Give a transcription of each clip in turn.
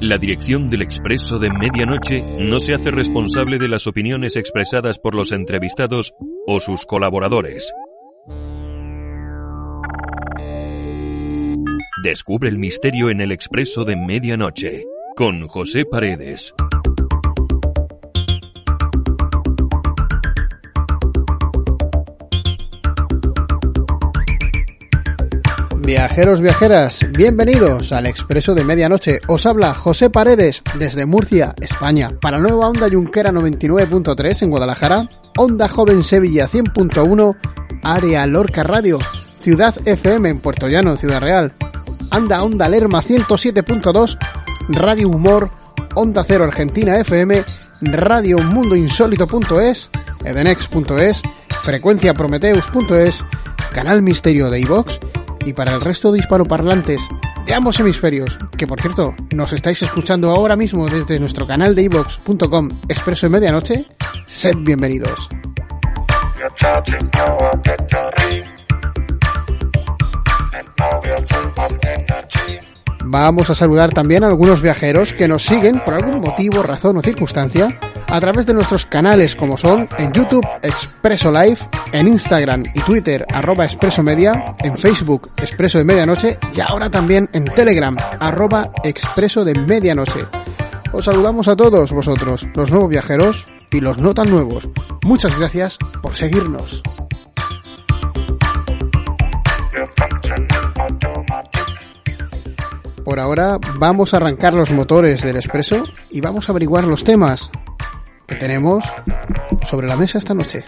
La dirección del Expreso de Medianoche no se hace responsable de las opiniones expresadas por los entrevistados o sus colaboradores. Descubre el misterio en el Expreso de Medianoche con José Paredes. Viajeros, viajeras, bienvenidos al Expreso de Medianoche. Os habla José Paredes desde Murcia, España, para Nueva Onda Yunquera 99.3 en Guadalajara, Onda Joven Sevilla 100.1, Área Lorca Radio, Ciudad FM en Puerto Llano, Ciudad Real, Anda Onda Lerma 107.2, Radio Humor, Onda Cero Argentina FM, Radio Mundo Insólito.es, edenex.es, Frecuencia Prometeus.es, Canal Misterio de iVox y para el resto de hispanoparlantes de ambos hemisferios, que por cierto nos estáis escuchando ahora mismo desde nuestro canal de iVox.com Expreso de Medianoche, sed bienvenidos. Vamos a saludar también a algunos viajeros que nos siguen por algún motivo, razón o circunstancia a través de nuestros canales como son en YouTube Expreso Live, en Instagram y Twitter arroba Expreso Media, en Facebook Expreso de Medianoche y ahora también en Telegram arroba Expreso de Medianoche. Os saludamos a todos vosotros, los nuevos viajeros y los no tan nuevos. Muchas gracias por seguirnos. Por ahora vamos a arrancar los motores del expreso y vamos a averiguar los temas que tenemos sobre la mesa esta noche.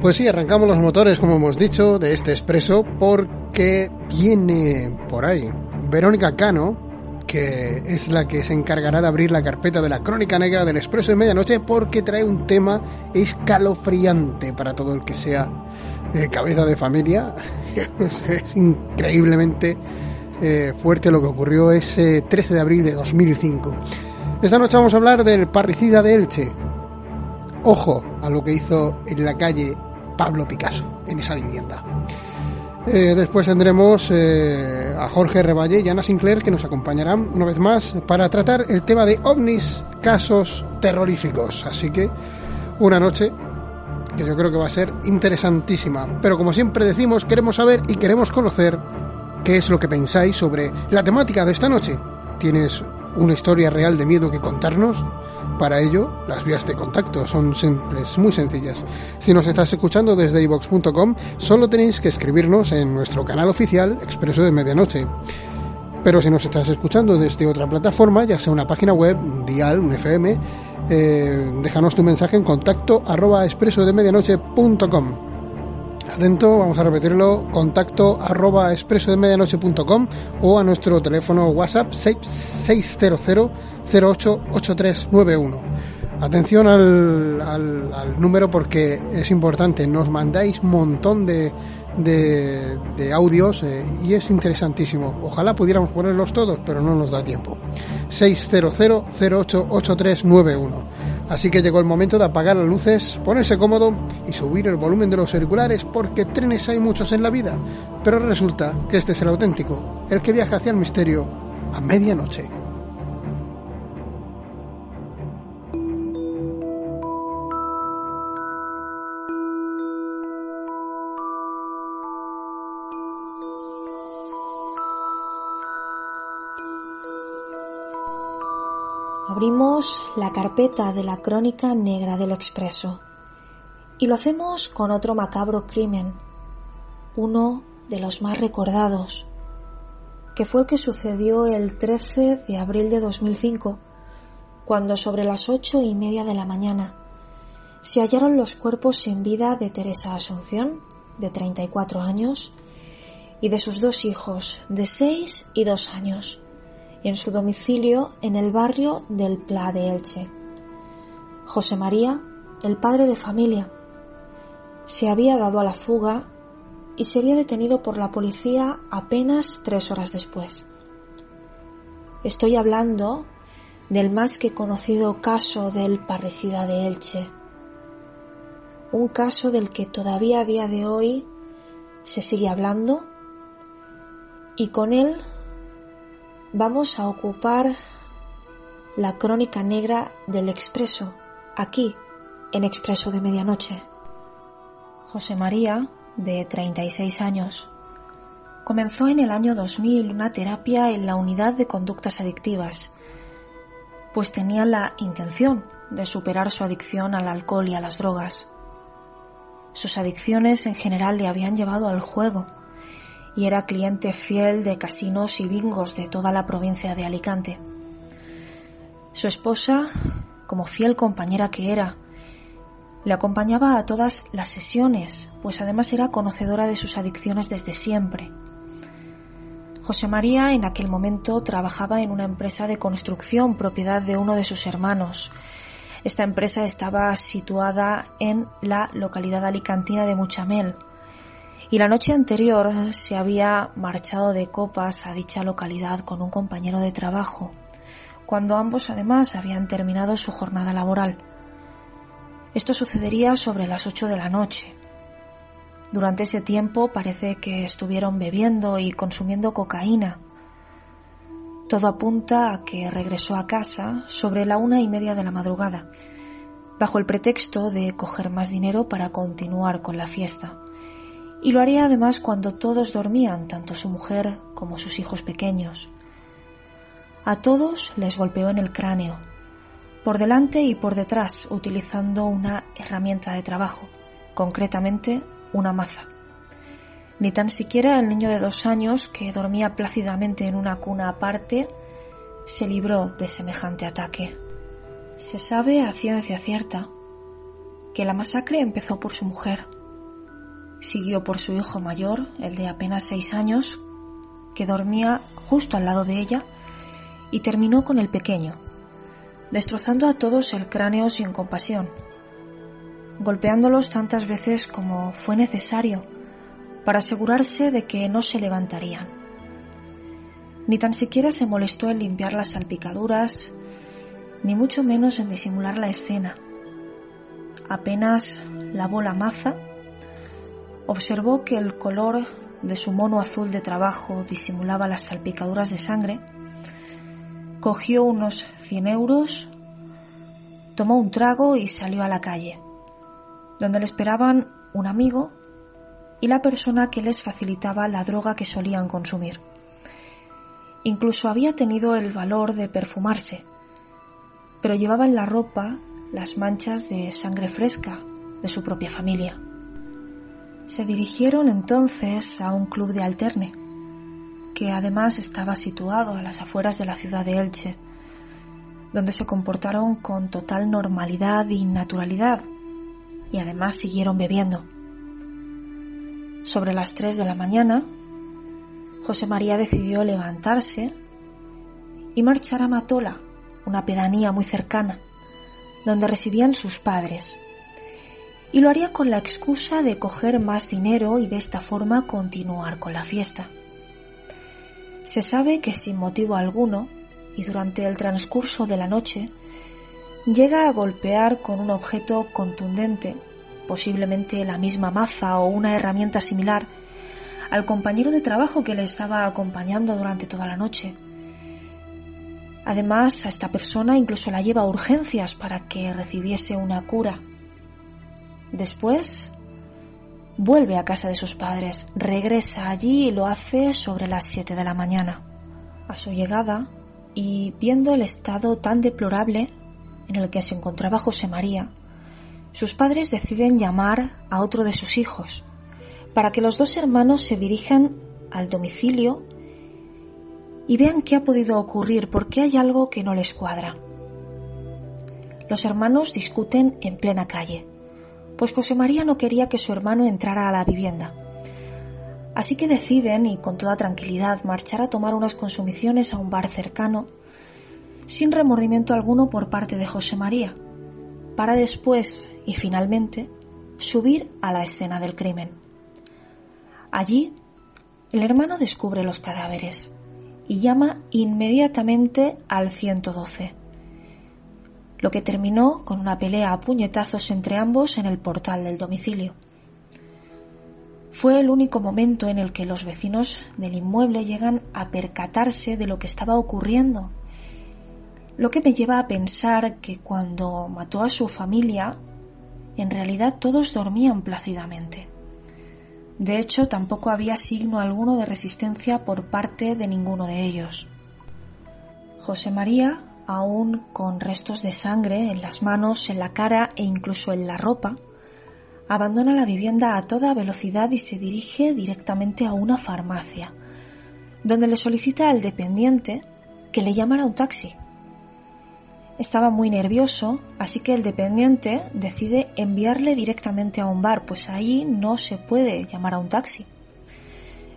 Pues sí, arrancamos los motores, como hemos dicho, de este expreso porque viene por ahí Verónica Cano, que es la que se encargará de abrir la carpeta de la crónica negra del Expreso de Medianoche porque trae un tema escalofriante para todo el que sea eh, cabeza de familia. es increíblemente eh, fuerte lo que ocurrió ese 13 de abril de 2005. Esta noche vamos a hablar del parricida de Elche. Ojo a lo que hizo en la calle Pablo Picasso, en esa vivienda. Eh, después tendremos eh, a Jorge Revalle y Ana Sinclair que nos acompañarán una vez más para tratar el tema de ovnis, casos terroríficos. Así que una noche que yo creo que va a ser interesantísima. Pero como siempre decimos, queremos saber y queremos conocer qué es lo que pensáis sobre la temática de esta noche. ¿Tienes una historia real de miedo que contarnos? Para ello, las vías de contacto son simples, muy sencillas. Si nos estás escuchando desde ivox.com, solo tenéis que escribirnos en nuestro canal oficial Expreso de Medianoche. Pero si nos estás escuchando desde otra plataforma, ya sea una página web, dial, un FM, eh, déjanos tu mensaje en contacto arroba expresodemedianoche.com. Atento, vamos a repetirlo, contacto arroba expresodemedianoche.com o a nuestro teléfono WhatsApp 600 088391. Atención al, al, al, número porque es importante, nos mandáis un montón de, de, audios eh, y es interesantísimo. Ojalá pudiéramos ponerlos todos, pero no nos da tiempo. 600-088391. Así que llegó el momento de apagar las luces, ponerse cómodo y subir el volumen de los auriculares porque trenes hay muchos en la vida. Pero resulta que este es el auténtico, el que viaja hacia el misterio a medianoche. Abrimos la carpeta de la crónica negra del Expreso. Y lo hacemos con otro macabro crimen, uno de los más recordados, que fue el que sucedió el 13 de abril de 2005, cuando sobre las ocho y media de la mañana se hallaron los cuerpos sin vida de Teresa Asunción, de 34 años, y de sus dos hijos, de 6 y 2 años, en su domicilio en el barrio del Pla de Elche. José María, el padre de familia, se había dado a la fuga y sería detenido por la policía apenas tres horas después. Estoy hablando del más que conocido caso del parricida de Elche, un caso del que todavía a día de hoy se sigue hablando y con él vamos a ocupar la crónica negra del Expreso, aquí, en Expreso de Medianoche. José María, de 36 años, comenzó en el año 2000 una terapia en la unidad de conductas adictivas, pues tenía la intención de superar su adicción al alcohol y a las drogas. Sus adicciones en general le habían llevado al juego y era cliente fiel de casinos y bingos de toda la provincia de Alicante. Su esposa, como fiel compañera que era, le acompañaba a todas las sesiones, pues además era conocedora de sus adicciones desde siempre. José María en aquel momento trabajaba en una empresa de construcción propiedad de uno de sus hermanos. Esta empresa estaba situada en la localidad alicantina de Muchamel y la noche anterior se había marchado de copas a dicha localidad con un compañero de trabajo, cuando ambos además habían terminado su jornada laboral. Esto sucedería sobre las ocho de la noche. Durante ese tiempo parece que estuvieron bebiendo y consumiendo cocaína. Todo apunta a que regresó a casa sobre la una y media de la madrugada, bajo el pretexto de coger más dinero para continuar con la fiesta. Y lo haría además cuando todos dormían, tanto su mujer como sus hijos pequeños. A todos les golpeó en el cráneo, por delante y por detrás, utilizando una herramienta de trabajo, concretamente una maza. Ni tan siquiera el niño de dos años, que dormía plácidamente en una cuna aparte, se libró de semejante ataque. Se sabe a ciencia cierta que la masacre empezó por su mujer, siguió por su hijo mayor, el de apenas seis años, que dormía justo al lado de ella, y terminó con el pequeño, destrozando a todos el cráneo sin compasión, golpeándolos tantas veces como fue necesario para asegurarse de que no se levantarían. Ni tan siquiera se molestó en limpiar las salpicaduras, ni mucho menos en disimular la escena. Apenas lavó la maza, observó que el color de su mono azul de trabajo disimulaba las salpicaduras de sangre cogió unos 100 euros, tomó un trago y salió a la calle, donde le esperaban un amigo y la persona que les facilitaba la droga que solían consumir. Incluso había tenido el valor de perfumarse, pero llevaba en la ropa las manchas de sangre fresca de su propia familia. Se dirigieron entonces a un club de alterne, que además estaba situado a las afueras de la ciudad de Elche, donde se comportaron con total normalidad y naturalidad, y además siguieron bebiendo. Sobre las tres de la mañana, José María decidió levantarse y marchar a Matola, una pedanía muy cercana, donde residían sus padres, y lo haría con la excusa de coger más dinero y de esta forma continuar con la fiesta. Se sabe que sin motivo alguno, y durante el transcurso de la noche, llega a golpear con un objeto contundente, posiblemente la misma maza o una herramienta similar, al compañero de trabajo que le estaba acompañando durante toda la noche. Además, a esta persona incluso la lleva a urgencias para que recibiese una cura. Después, Vuelve a casa de sus padres, regresa allí y lo hace sobre las 7 de la mañana. A su llegada, y viendo el estado tan deplorable en el que se encontraba José María, sus padres deciden llamar a otro de sus hijos para que los dos hermanos se dirijan al domicilio y vean qué ha podido ocurrir porque hay algo que no les cuadra. Los hermanos discuten en plena calle, pues José María no quería que su hermano entrara a la vivienda. Así que deciden, y con toda tranquilidad, marchar a tomar unas consumiciones a un bar cercano, sin remordimiento alguno por parte de José María, para después y finalmente subir a la escena del crimen. Allí, el hermano descubre los cadáveres y llama inmediatamente al 112, lo que terminó con una pelea a puñetazos entre ambos en el portal del domicilio. Fue el único momento en el que los vecinos del inmueble llegan a percatarse de lo que estaba ocurriendo, lo que me lleva a pensar que cuando mató a su familia en realidad todos dormían plácidamente. De hecho, tampoco había signo alguno de resistencia por parte de ninguno de ellos. José María, aún con restos de sangre en las manos, en la cara e incluso en la ropa, abandona la vivienda a toda velocidad y se dirige directamente a una farmacia, donde le solicita al dependiente que le llamara un taxi. Estaba muy nervioso, así que el dependiente decide enviarle directamente a un bar, pues ahí no se puede llamar a un taxi.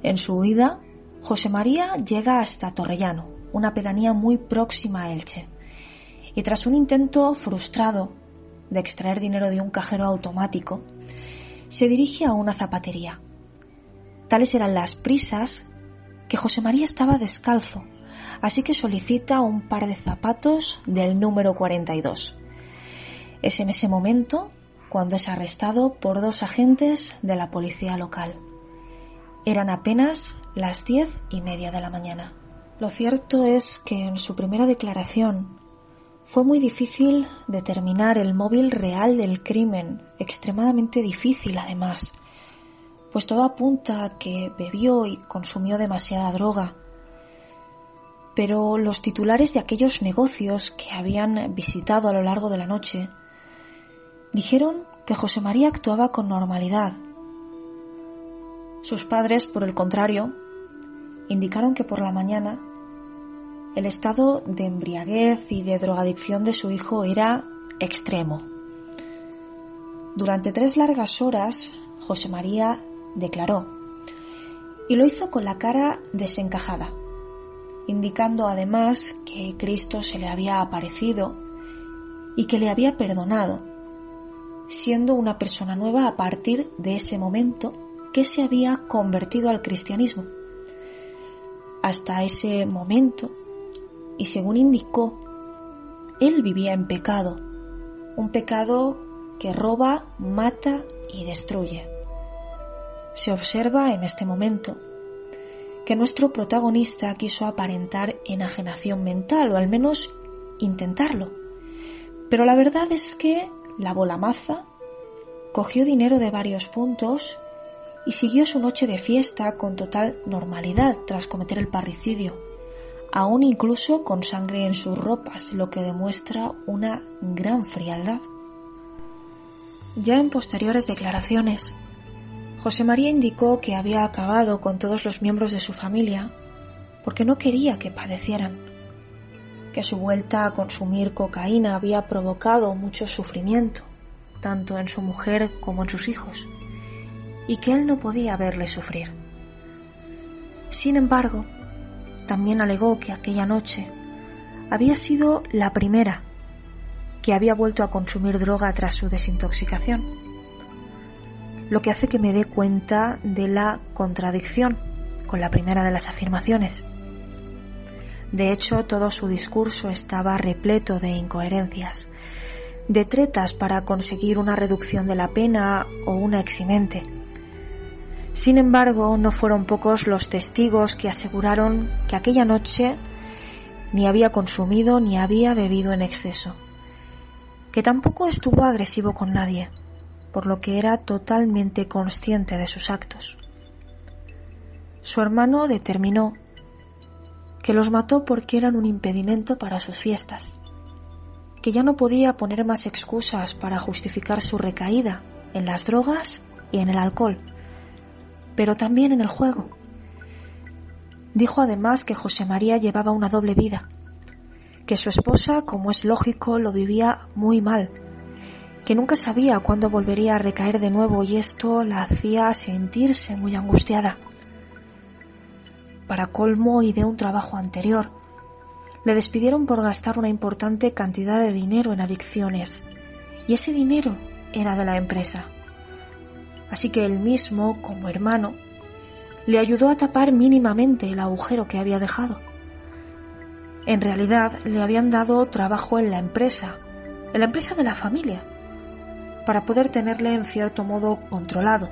En su huida, José María llega hasta Torrellano, una pedanía muy próxima a Elche, y tras un intento frustrado de extraer dinero de un cajero automático, se dirige a una zapatería. Tales eran las prisas que José María estaba descalzo así que solicita un par de zapatos del número 42. Es en ese momento cuando es arrestado por dos agentes de la policía local. Eran apenas las diez y media de la mañana. Lo cierto es que en su primera declaración fue muy difícil determinar el móvil real del crimen, extremadamente difícil además, pues todo apunta a que bebió y consumió demasiada droga, pero los titulares de aquellos negocios que habían visitado a lo largo de la noche dijeron que José María actuaba con normalidad. Sus padres, por el contrario, indicaron que por la mañana el estado de embriaguez y de drogadicción de su hijo era extremo. Durante tres largas horas, José María declaró, y lo hizo con la cara desencajada indicando además que Cristo se le había aparecido y que le había perdonado, siendo una persona nueva a partir de ese momento que se había convertido al cristianismo. Hasta ese momento, y según indicó, él vivía en pecado, un pecado que roba, mata y destruye. Se observa en este momento que nuestro protagonista quiso aparentar enajenación mental, o al menos intentarlo. Pero la verdad es que la maza, cogió dinero de varios puntos y siguió su noche de fiesta con total normalidad tras cometer el parricidio, aún incluso con sangre en sus ropas, lo que demuestra una gran frialdad. Ya en posteriores declaraciones, José María indicó que había acabado con todos los miembros de su familia porque no quería que padecieran, que su vuelta a consumir cocaína había provocado mucho sufrimiento, tanto en su mujer como en sus hijos, y que él no podía verle sufrir. Sin embargo, también alegó que aquella noche había sido la primera que había vuelto a consumir droga tras su desintoxicación lo que hace que me dé cuenta de la contradicción con la primera de las afirmaciones. De hecho, todo su discurso estaba repleto de incoherencias, de tretas para conseguir una reducción de la pena o una eximente. Sin embargo, no fueron pocos los testigos que aseguraron que aquella noche ni había consumido ni había bebido en exceso, que tampoco estuvo agresivo con nadie, por lo que era totalmente consciente de sus actos. Su hermano determinó que los mató porque eran un impedimento para sus fiestas, que ya no podía poner más excusas para justificar su recaída en las drogas y en el alcohol, pero también en el juego. Dijo además que José María llevaba una doble vida, que su esposa, como es lógico, lo vivía muy mal, que nunca sabía cuándo volvería a recaer de nuevo y esto la hacía sentirse muy angustiada. Para colmo y de un trabajo anterior, le despidieron por gastar una importante cantidad de dinero en adicciones, y ese dinero era de la empresa. Así que él mismo, como hermano, le ayudó a tapar mínimamente el agujero que había dejado. En realidad le habían dado trabajo en la empresa, en la empresa de la familia, para poder tenerle en cierto modo controlado,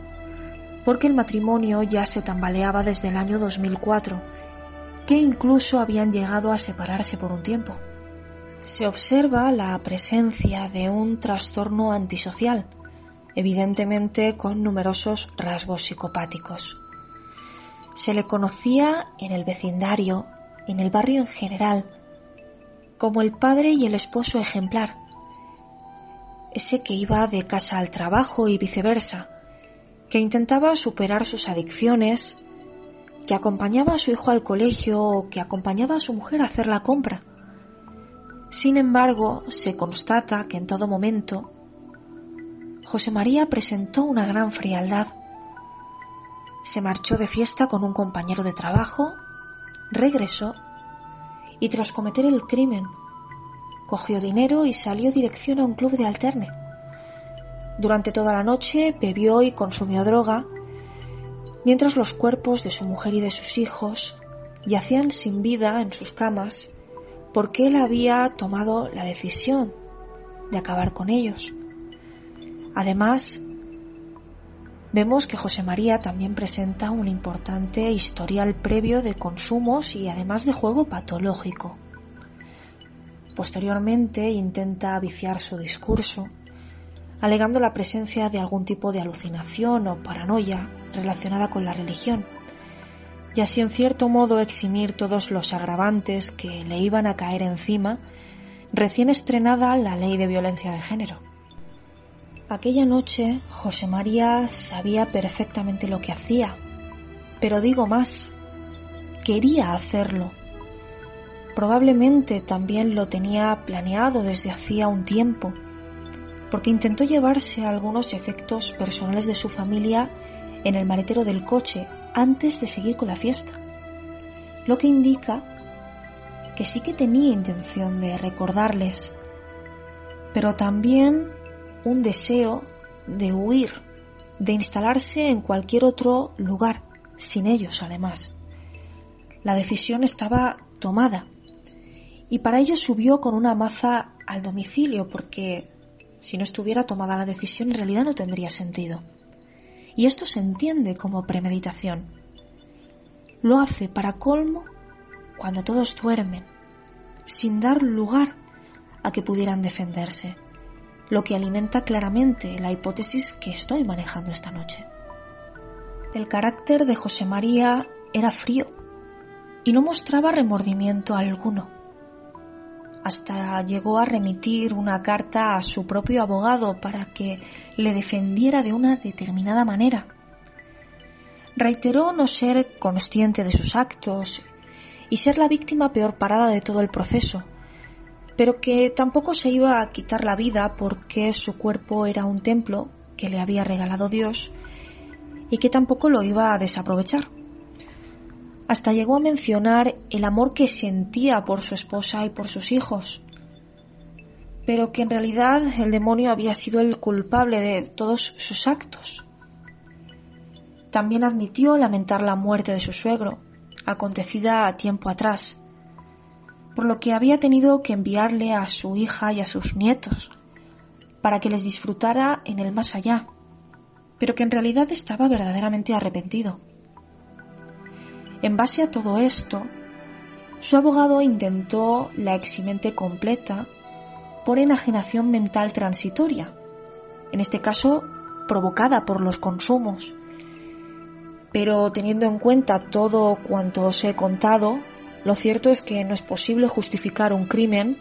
porque el matrimonio ya se tambaleaba desde el año 2004, que incluso habían llegado a separarse por un tiempo. Se observa la presencia de un trastorno antisocial, evidentemente con numerosos rasgos psicopáticos. Se le conocía en el vecindario, en el barrio en general, como el padre y el esposo ejemplar, ese que iba de casa al trabajo y viceversa, que intentaba superar sus adicciones, que acompañaba a su hijo al colegio o que acompañaba a su mujer a hacer la compra. Sin embargo, se constata que en todo momento José María presentó una gran frialdad. Se marchó de fiesta con un compañero de trabajo, regresó y tras cometer el crimen cogió dinero y salió dirección a un club de alterne. Durante toda la noche bebió y consumió droga, mientras los cuerpos de su mujer y de sus hijos yacían sin vida en sus camas porque él había tomado la decisión de acabar con ellos. Además, vemos que José María también presenta un importante historial previo de consumos y además de juego patológico. Posteriormente intenta viciar su discurso, alegando la presencia de algún tipo de alucinación o paranoia relacionada con la religión, y así en cierto modo eximir todos los agravantes que le iban a caer encima recién estrenada la ley de violencia de género. Aquella noche José María sabía perfectamente lo que hacía, pero digo más, quería hacerlo. Probablemente también lo tenía planeado desde hacía un tiempo, porque intentó llevarse algunos efectos personales de su familia en el maletero del coche antes de seguir con la fiesta, lo que indica que sí que tenía intención de recordarles, pero también un deseo de huir, de instalarse en cualquier otro lugar, sin ellos además. La decisión estaba tomada y para ello subió con una maza al domicilio porque si no estuviera tomada la decisión en realidad no tendría sentido. Y esto se entiende como premeditación. Lo hace para colmo cuando todos duermen, sin dar lugar a que pudieran defenderse, lo que alimenta claramente la hipótesis que estoy manejando esta noche. El carácter de José María era frío y no mostraba remordimiento alguno hasta llegó a remitir una carta a su propio abogado para que le defendiera de una determinada manera. Reiteró no ser consciente de sus actos y ser la víctima peor parada de todo el proceso, pero que tampoco se iba a quitar la vida porque su cuerpo era un templo que le había regalado Dios y que tampoco lo iba a desaprovechar hasta llegó a mencionar el amor que sentía por su esposa y por sus hijos, pero que en realidad el demonio había sido el culpable de todos sus actos. También admitió lamentar la muerte de su suegro, acontecida tiempo atrás, por lo que había tenido que enviarle a su hija y a sus nietos, para que les disfrutara en el más allá, pero que en realidad estaba verdaderamente arrepentido. En base a todo esto, su abogado intentó la eximente completa por enajenación mental transitoria, en este caso provocada por los consumos. Pero teniendo en cuenta todo cuanto os he contado, lo cierto es que no es posible justificar un crimen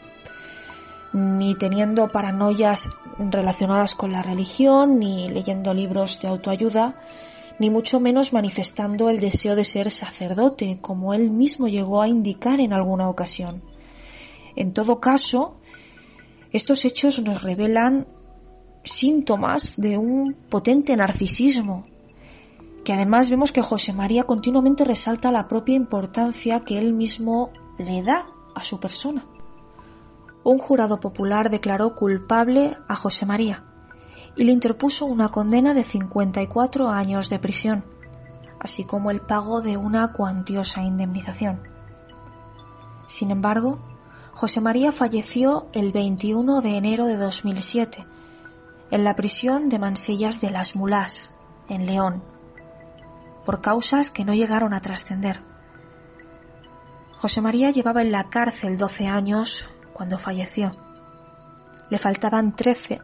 ni teniendo paranoias relacionadas con la religión, ni leyendo libros de autoayuda, ni mucho menos manifestando el deseo de ser sacerdote, como él mismo llegó a indicar en alguna ocasión. En todo caso, estos hechos nos revelan síntomas de un potente narcisismo, además vemos que José María continuamente resalta la propia importancia que él mismo le da a su persona. Un jurado popular declaró culpable a José María y le interpuso una condena de 54 años de prisión, así como el pago de una cuantiosa indemnización. Sin embargo, José María falleció el 21 de enero de 2007 en la prisión de Mansillas de las Mulás, en León, por causas que no llegaron a trascender. José María llevaba en la cárcel 12 años cuando falleció. Le faltaban 13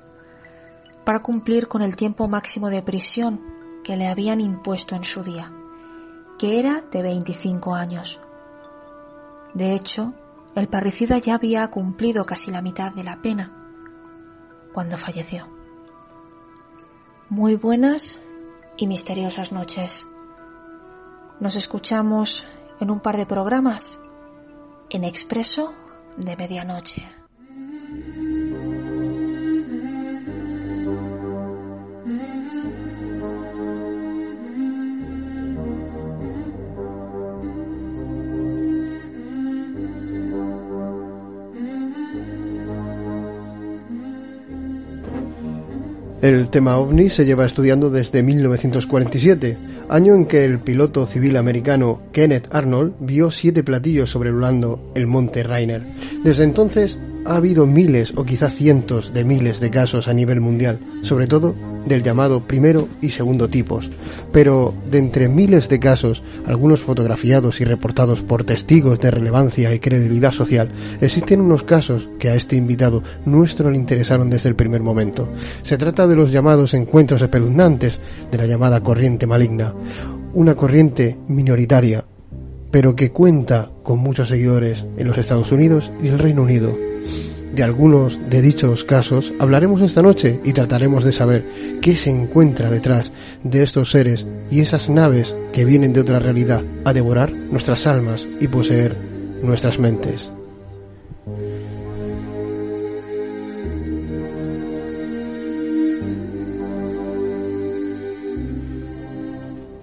para cumplir con el tiempo máximo de prisión que le habían impuesto en su día, que era de 25 años. De hecho, el parricida ya había cumplido casi la mitad de la pena cuando falleció. Muy buenas y misteriosas noches. Nos escuchamos en un par de programas en Expreso de Medianoche. El tema ovni se lleva estudiando desde 1947, año en que el piloto civil americano Kenneth Arnold vio siete platillos sobrevolando el monte Rainer. Desde entonces ha habido miles o quizá cientos de miles de casos a nivel mundial, sobre todo del llamado primero y segundo tipos. Pero de entre miles de casos, algunos fotografiados y reportados por testigos de relevancia y credibilidad social, existen unos casos que a este invitado nuestro le interesaron desde el primer momento. Se trata de los llamados encuentros espeluznantes de la llamada corriente maligna, una corriente minoritaria, pero que cuenta con muchos seguidores en los Estados Unidos y el Reino Unido. De algunos de dichos casos hablaremos esta noche y trataremos de saber qué se encuentra detrás de estos seres y esas naves que vienen de otra realidad a devorar nuestras almas y poseer nuestras mentes.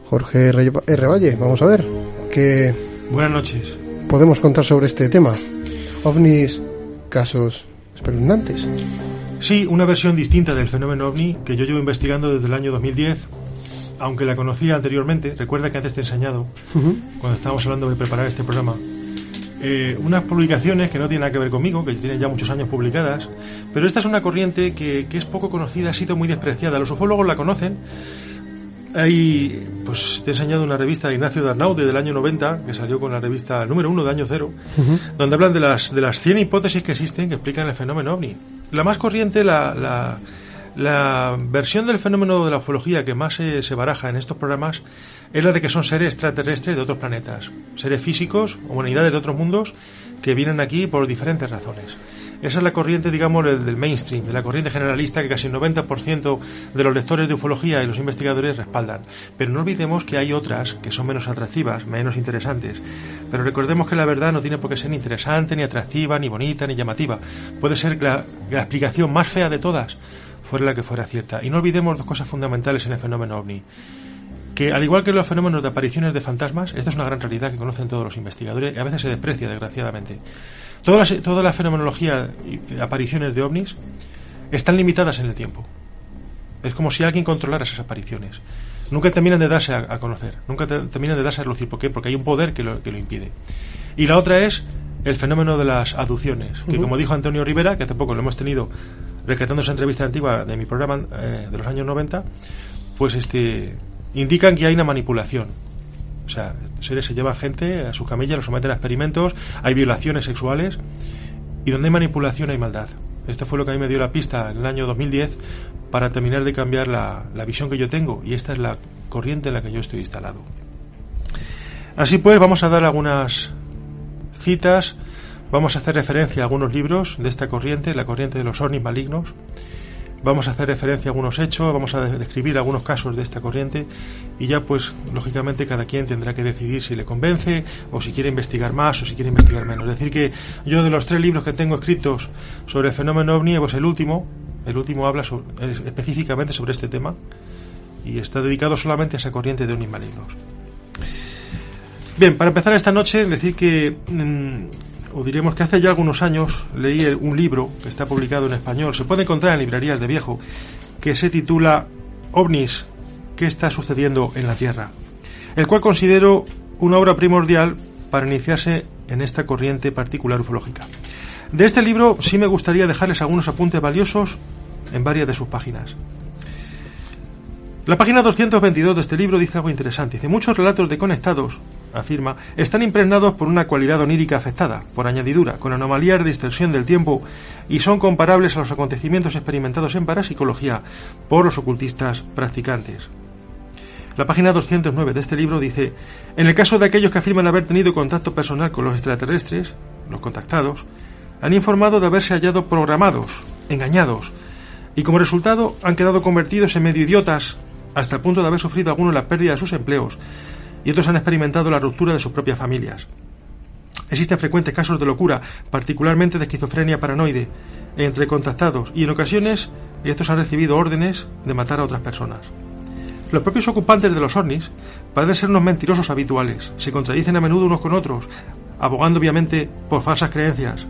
Jorge R. Valle, vamos a ver qué Buenas noches. podemos contar sobre este tema. OVNIs casos espeluznantes. Sí, una versión distinta del fenómeno ovni que yo llevo investigando desde el año 2010, aunque la conocía anteriormente. Recuerda que antes te he enseñado, cuando estábamos hablando de preparar este programa, eh, unas publicaciones que no tienen nada que ver conmigo, que tienen ya muchos años publicadas, pero esta es una corriente que, que es poco conocida, ha sido muy despreciada. Los ufólogos la conocen. Hay, pues te he enseñado una revista de Ignacio Darnaude del año 90, que salió con la revista número uno de año cero, donde hablan de las, de las 100 hipótesis que existen que explican el fenómeno ovni. La más corriente, la, la, la versión del fenómeno de la ufología que más se, se baraja en estos programas es la de que son seres extraterrestres de otros planetas, seres físicos, humanidades de otros mundos que vienen aquí por diferentes razones. Esa es la corriente, digamos, del mainstream, de la corriente generalista que casi el 90% de los lectores de ufología y los investigadores respaldan. Pero no olvidemos que hay otras que son menos atractivas, menos interesantes. Pero recordemos que la verdad no tiene por qué ser interesante, ni atractiva, ni bonita, ni llamativa. Puede ser la, la explicación más fea de todas fuera la que fuera cierta. Y no olvidemos dos cosas fundamentales en el fenómeno ovni que al igual que los fenómenos de apariciones de fantasmas, esta es una gran realidad que conocen todos los investigadores y a veces se desprecia, desgraciadamente. Toda la, toda la fenomenología y apariciones de ovnis están limitadas en el tiempo. Es como si alguien controlara esas apariciones. Nunca terminan de darse a, a conocer, nunca te, terminan de darse a relucir. ¿Por qué? Porque hay un poder que lo, que lo impide. Y la otra es el fenómeno de las aducciones, que como dijo Antonio Rivera, que hace poco lo hemos tenido rescatando esa entrevista antigua de mi programa eh, de los años 90, pues este indican que hay una manipulación. O sea, seres se llevan gente a sus camellas, los someten a experimentos, hay violaciones sexuales y donde hay manipulación hay maldad. Esto fue lo que a mí me dio la pista en el año 2010 para terminar de cambiar la, la visión que yo tengo y esta es la corriente en la que yo estoy instalado. Así pues, vamos a dar algunas citas, vamos a hacer referencia a algunos libros de esta corriente, la corriente de los ovnis malignos. Vamos a hacer referencia a algunos hechos, vamos a describir algunos casos de esta corriente y ya pues lógicamente cada quien tendrá que decidir si le convence o si quiere investigar más o si quiere investigar menos. Es decir que yo de los tres libros que tengo escritos sobre el fenómeno ovni, pues el último, el último habla específicamente sobre este tema y está dedicado solamente a esa corriente de ovnis malignos. Bien, para empezar esta noche, decir que mm, o diremos que hace ya algunos años leí un libro que está publicado en español, se puede encontrar en librerías de viejo, que se titula OVNIS, ¿qué está sucediendo en la Tierra? El cual considero una obra primordial para iniciarse en esta corriente particular ufológica. De este libro sí me gustaría dejarles algunos apuntes valiosos en varias de sus páginas. La página 222 de este libro dice algo interesante. Dice, muchos relatos de conectados, afirma, están impregnados por una cualidad onírica afectada, por añadidura, con anomalías de distorsión del tiempo, y son comparables a los acontecimientos experimentados en parapsicología por los ocultistas practicantes. La página 209 de este libro dice, en el caso de aquellos que afirman haber tenido contacto personal con los extraterrestres, los contactados, han informado de haberse hallado programados, engañados, y como resultado han quedado convertidos en medio idiotas hasta el punto de haber sufrido algunos la pérdida de sus empleos y otros han experimentado la ruptura de sus propias familias. Existen frecuentes casos de locura, particularmente de esquizofrenia paranoide, entre contactados y en ocasiones estos han recibido órdenes de matar a otras personas. Los propios ocupantes de los ovnis pueden ser unos mentirosos habituales, se contradicen a menudo unos con otros, abogando obviamente por falsas creencias,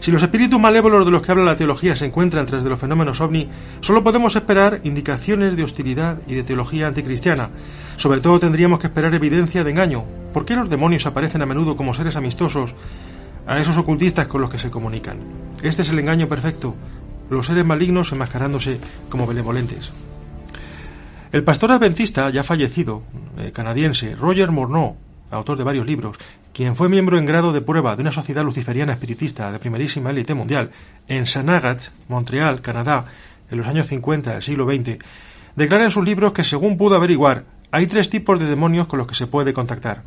si los espíritus malévolos de los que habla la teología se encuentran tras de los fenómenos ovni, solo podemos esperar indicaciones de hostilidad y de teología anticristiana. Sobre todo tendríamos que esperar evidencia de engaño. ¿Por qué los demonios aparecen a menudo como seres amistosos a esos ocultistas con los que se comunican? Este es el engaño perfecto, los seres malignos enmascarándose como benevolentes. El pastor adventista, ya fallecido, eh, canadiense, Roger Morneau, autor de varios libros, quien fue miembro en grado de prueba de una sociedad luciferiana espiritista de primerísima élite mundial en Sanagat, Montreal, Canadá, en los años 50 del siglo XX, declara en sus libros que, según pudo averiguar, hay tres tipos de demonios con los que se puede contactar.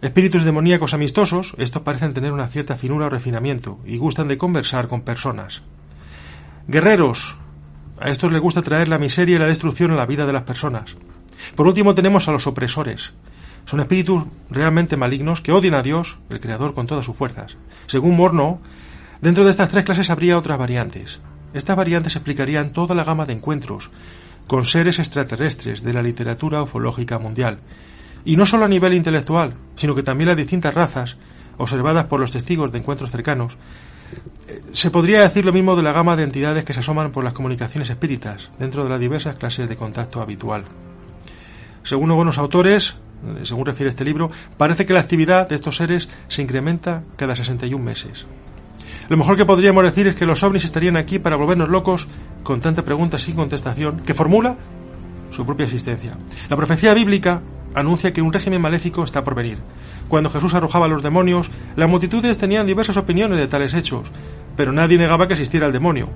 Espíritus demoníacos amistosos, estos parecen tener una cierta finura o refinamiento y gustan de conversar con personas. Guerreros, a estos les gusta traer la miseria y la destrucción a la vida de las personas. Por último tenemos a los opresores, son espíritus realmente malignos que odian a Dios, el Creador, con todas sus fuerzas. Según Morno, dentro de estas tres clases habría otras variantes. Estas variantes explicarían toda la gama de encuentros con seres extraterrestres de la literatura ufológica mundial. Y no solo a nivel intelectual, sino que también las distintas razas, observadas por los testigos de encuentros cercanos, eh, se podría decir lo mismo de la gama de entidades que se asoman por las comunicaciones espíritas dentro de las diversas clases de contacto habitual. Según algunos autores, según refiere este libro, parece que la actividad de estos seres se incrementa cada 61 meses. Lo mejor que podríamos decir es que los ovnis estarían aquí para volvernos locos con tanta pregunta sin contestación que formula su propia existencia. La profecía bíblica anuncia que un régimen maléfico está por venir. Cuando Jesús arrojaba a los demonios, las multitudes tenían diversas opiniones de tales hechos, pero nadie negaba que existiera el demonio.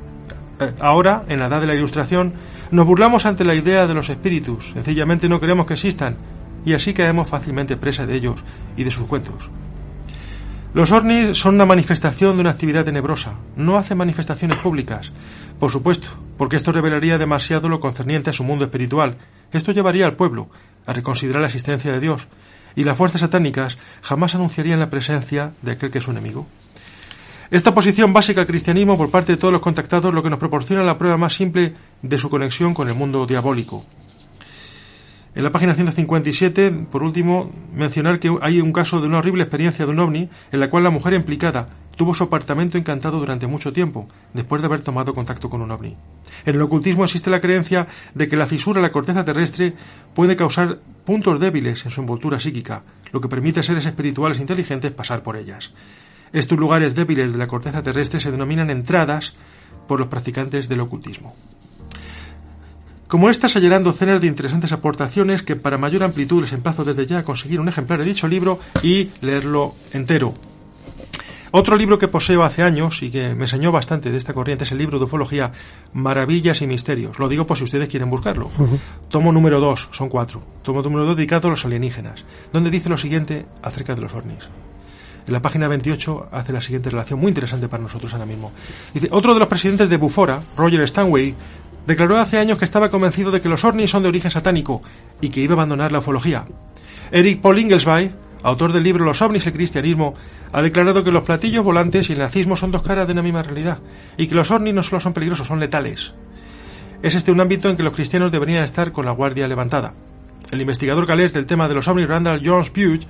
Eh, ahora, en la edad de la ilustración, nos burlamos ante la idea de los espíritus, sencillamente no queremos que existan, y así caemos fácilmente presa de ellos y de sus cuentos. Los ovnis son una manifestación de una actividad tenebrosa, no hacen manifestaciones públicas, por supuesto, porque esto revelaría demasiado lo concerniente a su mundo espiritual. Esto llevaría al pueblo a reconsiderar la existencia de Dios, y las fuerzas satánicas jamás anunciarían la presencia de aquel que es su enemigo. Esta posición básica al cristianismo por parte de todos los contactados lo que nos proporciona la prueba más simple de su conexión con el mundo diabólico. En la página 157, por último, mencionar que hay un caso de una horrible experiencia de un ovni en la cual la mujer implicada tuvo su apartamento encantado durante mucho tiempo, después de haber tomado contacto con un ovni. En el ocultismo existe la creencia de que la fisura en la corteza terrestre puede causar puntos débiles en su envoltura psíquica, lo que permite a seres espirituales inteligentes pasar por ellas. Estos lugares débiles de la corteza terrestre se denominan entradas por los practicantes del ocultismo. Como estas hallarán docenas de interesantes aportaciones que para mayor amplitud les emplazo desde ya a conseguir un ejemplar de dicho libro y leerlo entero. Otro libro que poseo hace años y que me enseñó bastante de esta corriente es el libro de ufología Maravillas y Misterios. Lo digo por si ustedes quieren buscarlo. Tomo número 2, son cuatro. Tomo número 2 dedicado a los alienígenas, donde dice lo siguiente acerca de los ovnis. en la página 28 hace la siguiente relación muy interesante para nosotros ahora mismo. Dice, otro de los presidentes de Bufora, Roger Stanway, declaró hace años que estaba convencido de que los ovnis son de origen satánico y que iba a abandonar la ufología. Eric Paul Inglesby, autor del libro Los ovnis y el cristianismo, ha declarado que los platillos volantes y el nazismo son dos caras de una misma realidad y que los ovnis no solo son peligrosos, son letales. Es este un ámbito en que los cristianos deberían estar con la guardia levantada. El investigador galés del tema de los ovnis Randall Jones Pugh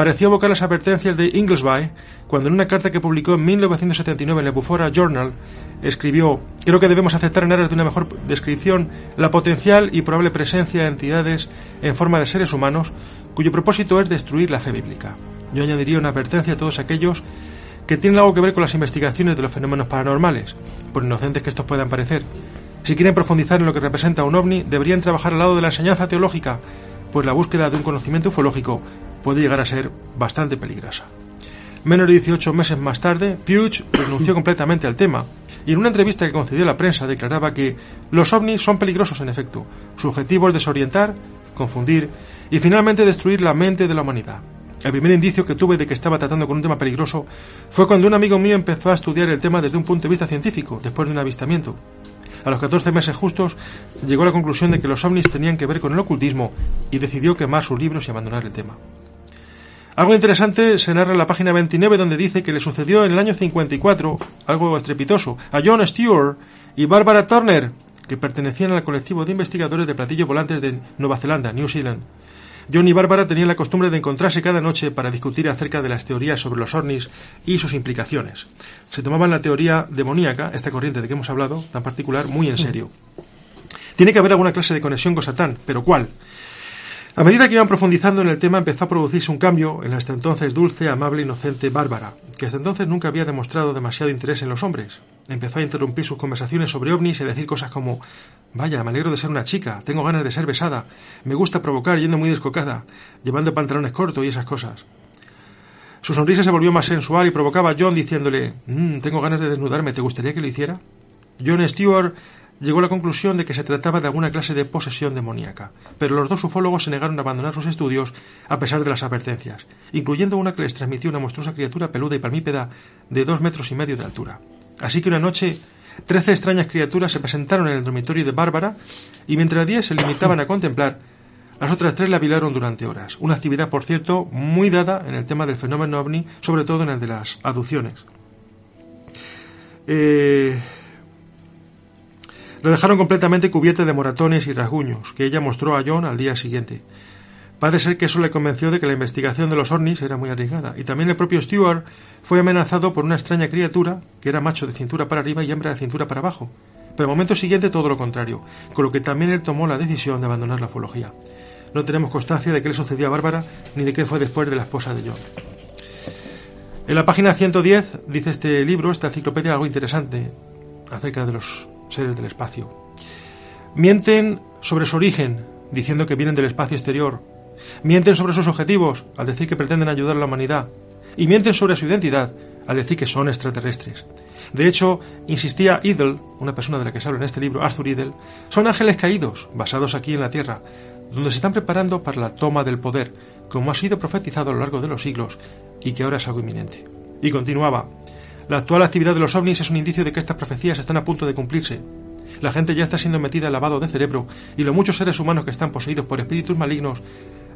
pareció evocar las advertencias de Inglesby cuando en una carta que publicó en 1979 en el Bufora Journal escribió Creo que debemos aceptar en aras de una mejor descripción la potencial y probable presencia de entidades en forma de seres humanos cuyo propósito es destruir la fe bíblica. Yo añadiría una advertencia a todos aquellos que tienen algo que ver con las investigaciones de los fenómenos paranormales, por inocentes que estos puedan parecer. Si quieren profundizar en lo que representa un ovni, deberían trabajar al lado de la enseñanza teológica, pues la búsqueda de un conocimiento ufológico puede llegar a ser bastante peligrosa. Menos de 18 meses más tarde, Pugh renunció completamente al tema y en una entrevista que concedió a la prensa declaraba que los ovnis son peligrosos en efecto. Su objetivo es desorientar, confundir y finalmente destruir la mente de la humanidad. El primer indicio que tuve de que estaba tratando con un tema peligroso fue cuando un amigo mío empezó a estudiar el tema desde un punto de vista científico, después de un avistamiento. A los 14 meses justos llegó a la conclusión de que los ovnis tenían que ver con el ocultismo y decidió quemar sus libros y abandonar el tema. Algo interesante se narra en la página 29 donde dice que le sucedió en el año 54, algo estrepitoso, a John Stewart y Barbara Turner, que pertenecían al colectivo de investigadores de platillos volantes de Nueva Zelanda, New Zealand. John y Bárbara tenían la costumbre de encontrarse cada noche para discutir acerca de las teorías sobre los ovnis y sus implicaciones. Se tomaban la teoría demoníaca, esta corriente de que hemos hablado, tan particular, muy en serio. Tiene que haber alguna clase de conexión con Satán, pero ¿cuál? A medida que iban profundizando en el tema empezó a producirse un cambio en la hasta entonces dulce, amable, inocente Bárbara, que hasta entonces nunca había demostrado demasiado interés en los hombres. Empezó a interrumpir sus conversaciones sobre ovnis y a decir cosas como Vaya, me alegro de ser una chica, tengo ganas de ser besada, me gusta provocar yendo muy descocada, llevando pantalones cortos y esas cosas. Su sonrisa se volvió más sensual y provocaba a John diciéndole «Mm, Tengo ganas de desnudarme, ¿te gustaría que lo hiciera? John Stewart llegó a la conclusión de que se trataba de alguna clase de posesión demoníaca, pero los dos ufólogos se negaron a abandonar sus estudios a pesar de las advertencias, incluyendo una que les transmitió una monstruosa criatura peluda y palmípeda de dos metros y medio de altura. Así que una noche, trece extrañas criaturas se presentaron en el dormitorio de Bárbara y mientras diez se limitaban a contemplar, las otras tres la vilaron durante horas. Una actividad, por cierto, muy dada en el tema del fenómeno ovni, sobre todo en el de las aducciones. Eh, la dejaron completamente cubierta de moratones y rasguños, que ella mostró a John al día siguiente. Parece ser que eso le convenció de que la investigación de los ovnis era muy arriesgada, y también el propio Stewart fue amenazado por una extraña criatura que era macho de cintura para arriba y hembra de cintura para abajo. Pero al momento siguiente todo lo contrario, con lo que también él tomó la decisión de abandonar la ufología. No tenemos constancia de qué le sucedió a Bárbara ni de qué fue después de la esposa de John. En la página 110 dice este libro, esta enciclopedia, algo interesante acerca de los seres del espacio. Mienten sobre su origen, diciendo que vienen del espacio exterior. Mienten sobre sus objetivos, al decir que pretenden ayudar a la humanidad. Y mienten sobre su identidad, al decir que son extraterrestres. De hecho, insistía Idle, una persona de la que se habla en este libro, Arthur Idle, son ángeles caídos, basados aquí en la Tierra, donde se están preparando para la toma del poder, como ha sido profetizado a lo largo de los siglos y que ahora es algo inminente. Y continuaba, la actual actividad de los ovnis es un indicio de que estas profecías están a punto de cumplirse. La gente ya está siendo metida al lavado de cerebro y los muchos seres humanos que están poseídos por espíritus malignos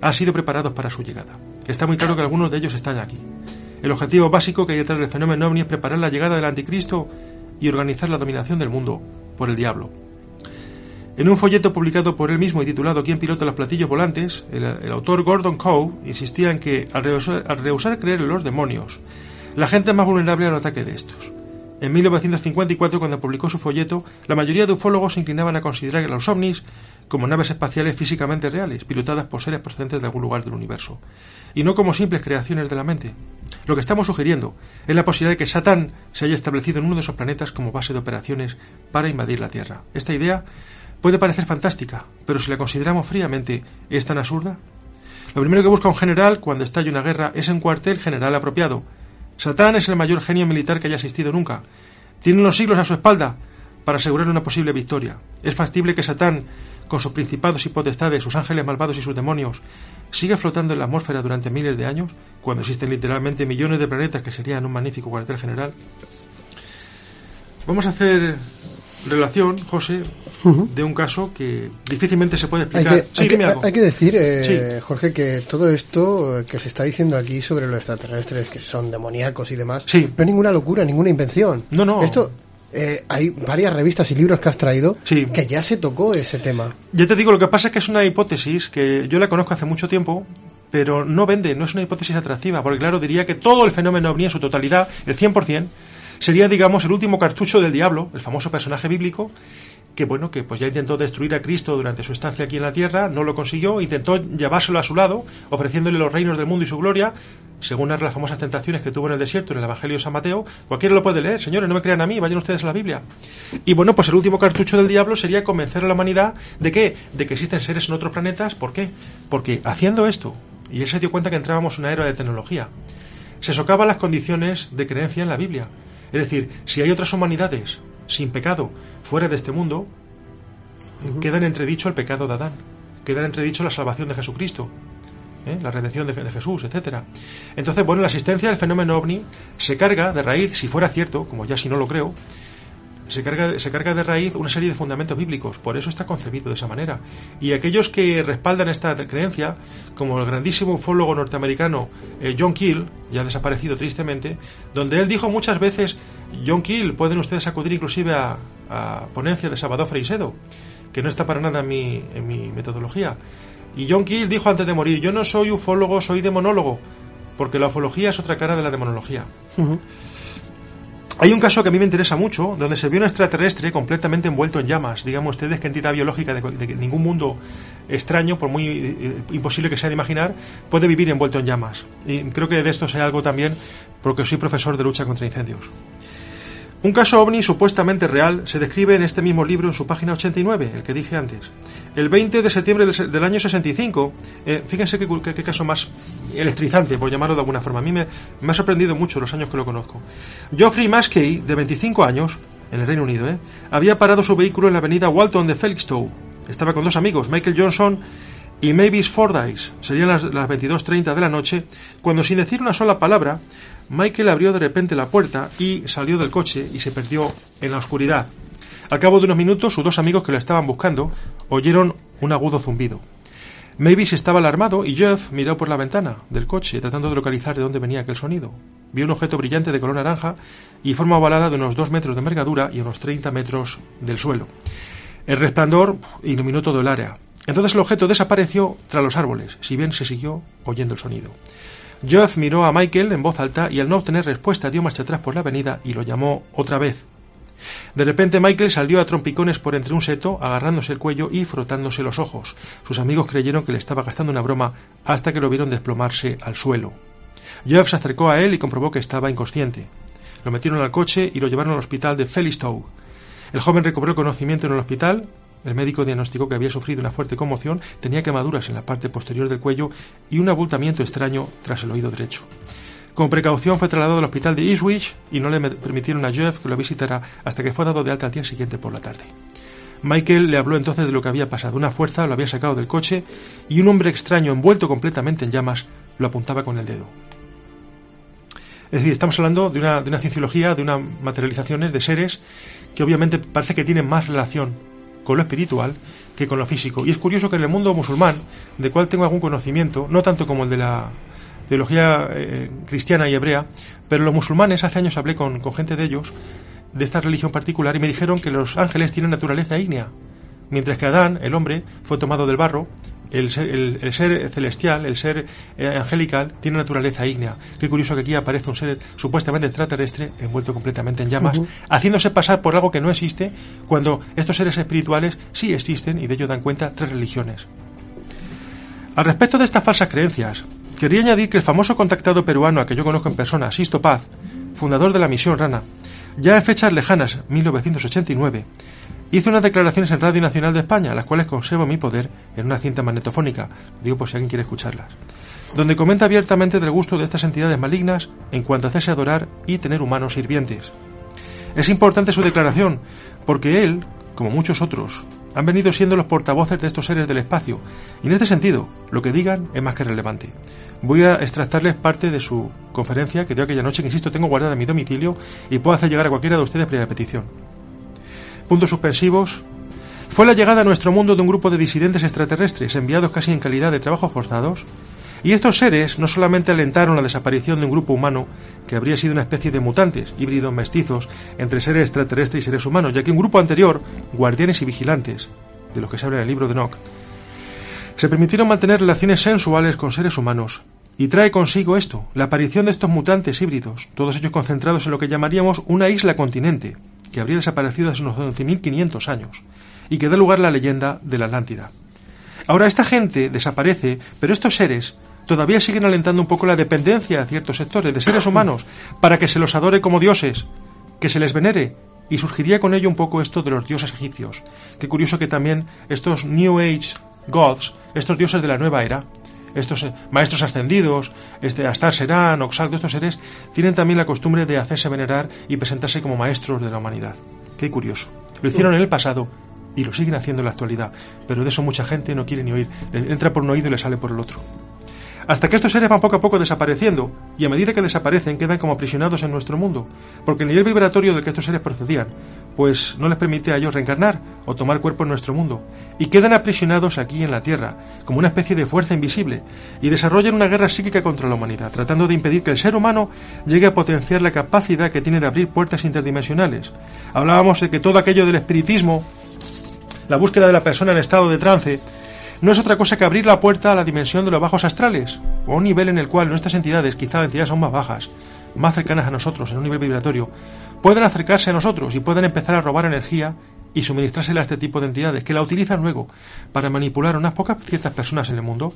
han sido preparados para su llegada. Está muy claro que algunos de ellos están aquí. El objetivo básico que hay detrás del fenómeno ovni es preparar la llegada del anticristo y organizar la dominación del mundo por el diablo. En un folleto publicado por él mismo y titulado ¿Quién pilota los platillos volantes?, el, autor Gordon Coe insistía en que al al rehusar creer en los demonios, la gente más vulnerable al ataque de estos. En 1954, cuando publicó su folleto, la mayoría de ufólogos se inclinaban a considerar a los ovnis como naves espaciales físicamente reales, pilotadas por seres procedentes de algún lugar del universo, y no como simples creaciones de la mente. Lo que estamos sugiriendo es la posibilidad de que Satán se haya establecido en uno de esos planetas como base de operaciones para invadir la Tierra. Esta idea puede parecer fantástica, pero si la consideramos fríamente, ¿es tan absurda? Lo primero que busca un general cuando estalla una guerra es un cuartel general apropiado, Satán es el mayor genio militar que haya existido nunca. Tiene unos siglos a su espalda para asegurar una posible victoria. Es factible que Satán, con sus principados y potestades, sus ángeles malvados y sus demonios, siga flotando en la atmósfera durante miles de años, cuando existen literalmente millones de planetas que serían un magnífico cuartel general. Vamos a hacer relación, José, de un caso que difícilmente se puede explicar. Hay que, hay que, hay que decir, eh, Jorge, que todo esto que se está diciendo aquí sobre los extraterrestres, que son demoníacos y demás, Sí. no es ninguna locura, ninguna invención. No, no. Esto, eh, hay varias revistas y libros que has traído Sí. que ya se tocó ese tema. Ya te digo, lo que pasa es que es una hipótesis que yo la conozco hace mucho tiempo, pero no vende, no es una hipótesis atractiva, porque claro, diría que todo el fenómeno ovni en su totalidad, el 100%, sería, digamos, el último cartucho del diablo, el famoso personaje bíblico, que bueno, que pues ya intentó destruir a Cristo durante su estancia aquí en la tierra, no lo consiguió, intentó llevárselo a su lado, ofreciéndole los reinos del mundo y su gloria, según las famosas tentaciones que tuvo en el desierto en el Evangelio de San Mateo, cualquiera lo puede leer, señores, no me crean a mí, vayan ustedes a la Biblia. Y bueno, pues el último cartucho del diablo sería convencer a la humanidad de qué, de que existen seres en otros planetas, ¿por qué? Porque haciendo esto, y él se dio cuenta que entrábamos en una era de tecnología, se socavan las condiciones de creencia en la Biblia. Es decir, si hay otras humanidades sin pecado fuera de este mundo, queda en entredicho el pecado de Adán, queda en entredicho la salvación de Jesucristo, ¿eh? la redención de, de Jesús, etcétera. Entonces, bueno, la existencia del fenómeno ovni se carga de raíz, si fuera cierto, como ya si no lo creo, se carga, se carga de raíz una serie de fundamentos bíblicos, por eso está concebido de esa manera. Y aquellos que respaldan esta creencia, como el grandísimo ufólogo norteamericano eh, John Keel, ya desaparecido tristemente, donde él dijo muchas veces, John Keel, pueden ustedes acudir inclusive a, a ponencia de Salvador Freisedo, que no está para nada en mi, en mi metodología. Y John Keel dijo antes de morir, yo no soy ufólogo, soy demonólogo, porque la ufología es otra cara de la demonología. Hay un caso que a mí me interesa mucho, donde se vio un extraterrestre completamente envuelto en llamas. Digamos ustedes que entidad biológica de, de ningún mundo extraño, por muy eh, imposible que sea de imaginar, puede vivir envuelto en llamas. Y creo que de esto sé algo también porque soy profesor de lucha contra incendios. Un caso ovni supuestamente real se describe en este mismo libro en su página 89, el que dije antes. El 20 de septiembre del, año 65, eh, fíjense qué, caso más electrizante, por llamarlo de alguna forma. A mí me, me ha sorprendido mucho los años que lo conozco. Geoffrey Maskey, de 25 años, en el Reino Unido, eh, había parado su vehículo en la avenida Walton de Felixstowe. Estaba con dos amigos, Michael Johnson y Mavis Fordyce. Serían las, las 22.30 de la noche, cuando sin decir una sola palabra, Michael abrió de repente la puerta y salió del coche y se perdió en la oscuridad. Al cabo de unos minutos, sus dos amigos que lo estaban buscando oyeron un agudo zumbido. Mavis estaba alarmado y Jeff miró por la ventana del coche tratando de localizar de dónde venía aquel sonido. Vio un objeto brillante de color naranja y forma ovalada de unos 2 metros de envergadura y unos 30 metros del suelo. El resplandor iluminó todo el área. Entonces el objeto desapareció tras los árboles, si bien se siguió oyendo el sonido. Jeff miró a Michael en voz alta y al no obtener respuesta dio marcha atrás por la avenida y lo llamó otra vez. De repente Michael salió a trompicones por entre un seto, agarrándose el cuello y frotándose los ojos. Sus amigos creyeron que le estaba gastando una broma hasta que lo vieron desplomarse al suelo. Jeff se acercó a él y comprobó que estaba inconsciente. Lo metieron al coche y lo llevaron al hospital de Felixstowe. El joven recobró el conocimiento en el hospital. El médico diagnosticó que había sufrido una fuerte conmoción, tenía quemaduras en la parte posterior del cuello y un abultamiento extraño tras el oído derecho. Con precaución fue trasladado al hospital de Ipswich y no le permitieron a Jeff que lo visitara hasta que fue dado de alta al día siguiente por la tarde. Michael le habló entonces de lo que había pasado. Una fuerza lo había sacado del coche y un hombre extraño envuelto completamente en llamas lo apuntaba con el dedo. Es decir, estamos hablando de una, de una cienciología, de unas materializaciones de seres que obviamente parece que tienen más relación con lo espiritual que con lo físico. Y es curioso que en el mundo musulmán, de cual tengo algún conocimiento, no tanto como el de la teología eh, cristiana y hebrea, pero los musulmanes, hace años hablé con, con gente de ellos, de esta religión particular, y me dijeron que los ángeles tienen naturaleza ígnea, mientras que Adán, el hombre, fue tomado del barro, el ser, el, el ser celestial, el ser eh, angelical, tiene naturaleza ígnea. Qué curioso que aquí aparece un ser supuestamente extraterrestre envuelto completamente en llamas, haciéndose pasar por algo que no existe, cuando estos seres espirituales sí existen y de ello dan cuenta tres religiones. Al respecto de estas falsas creencias, quería añadir que el famoso contactado peruano a que yo conozco en persona, Sisto Paz, fundador de la misión Rana, ya en fechas lejanas, 1989, hizo unas declaraciones en Radio Nacional de España, las cuales conservo mi poder en una cinta magnetofónica, digo por si alguien quiere escucharlas, donde comenta abiertamente del gusto de estas entidades malignas en cuanto a hacerse adorar y tener humanos sirvientes. Es importante su declaración, porque él, como muchos otros, han venido siendo los portavoces de estos seres del espacio, y en este sentido, lo que digan es más que relevante. voy a extractarles parte de su conferencia que dio aquella noche, que insisto, tengo guardada en mi domicilio y puedo hacer llegar a cualquiera de ustedes previa petición. Puntos suspensivos. Fue la llegada a nuestro mundo de un grupo de disidentes extraterrestres enviados casi en calidad de trabajos forzados y estos seres no solamente alentaron la desaparición de un grupo humano que habría sido una especie de mutantes, híbridos mestizos entre seres extraterrestres y seres humanos, ya que un grupo anterior, guardianes y vigilantes, de los que se habla en el libro de Nock, se permitieron mantener relaciones sensuales con seres humanos, y trae consigo esto, la aparición de estos mutantes híbridos, todos ellos concentrados en lo que llamaríamos una isla continente, que habría desaparecido hace unos 11.500 años, y que da lugar a la leyenda de la Atlántida. Ahora, esta gente desaparece, pero estos seres todavía siguen alentando un poco la dependencia de ciertos sectores de seres humanos para que se los adore como dioses, que se les venere, y surgiría con ello un poco esto de los dioses egipcios. Qué curioso que también estos New Age gods, estos dioses de la nueva era, estos eh, maestros ascendidos, este Astar Serán, Oxalto, estos seres, tienen también la costumbre de hacerse venerar y presentarse como maestros de la humanidad. Qué curioso. Lo hicieron en el pasado y lo siguen haciendo en la actualidad, pero de eso mucha gente no quiere ni oír. Entra por un oído y le sale por el otro hasta que estos seres van poco a poco desapareciendo, y a medida que desaparecen quedan como aprisionados en nuestro mundo, porque el nivel vibratorio del que estos seres procedían, pues no les permite a ellos reencarnar o tomar cuerpo en nuestro mundo, y quedan aprisionados aquí en la Tierra, como una especie de fuerza invisible, y desarrollan una guerra psíquica contra la humanidad, tratando de impedir que el ser humano llegue a potenciar la capacidad que tiene de abrir puertas interdimensionales. Hablábamos de que todo aquello del espiritismo, la búsqueda de la persona en estado de trance, no es otra cosa que abrir la puerta a la dimensión de los bajos astrales, o un nivel en el cual nuestras entidades, quizá entidades aún más bajas, más cercanas a nosotros en un nivel vibratorio, pueden acercarse a nosotros y pueden empezar a robar energía y suministrársela a este tipo de entidades, que la utilizan luego para manipular a unas pocas ciertas personas en el mundo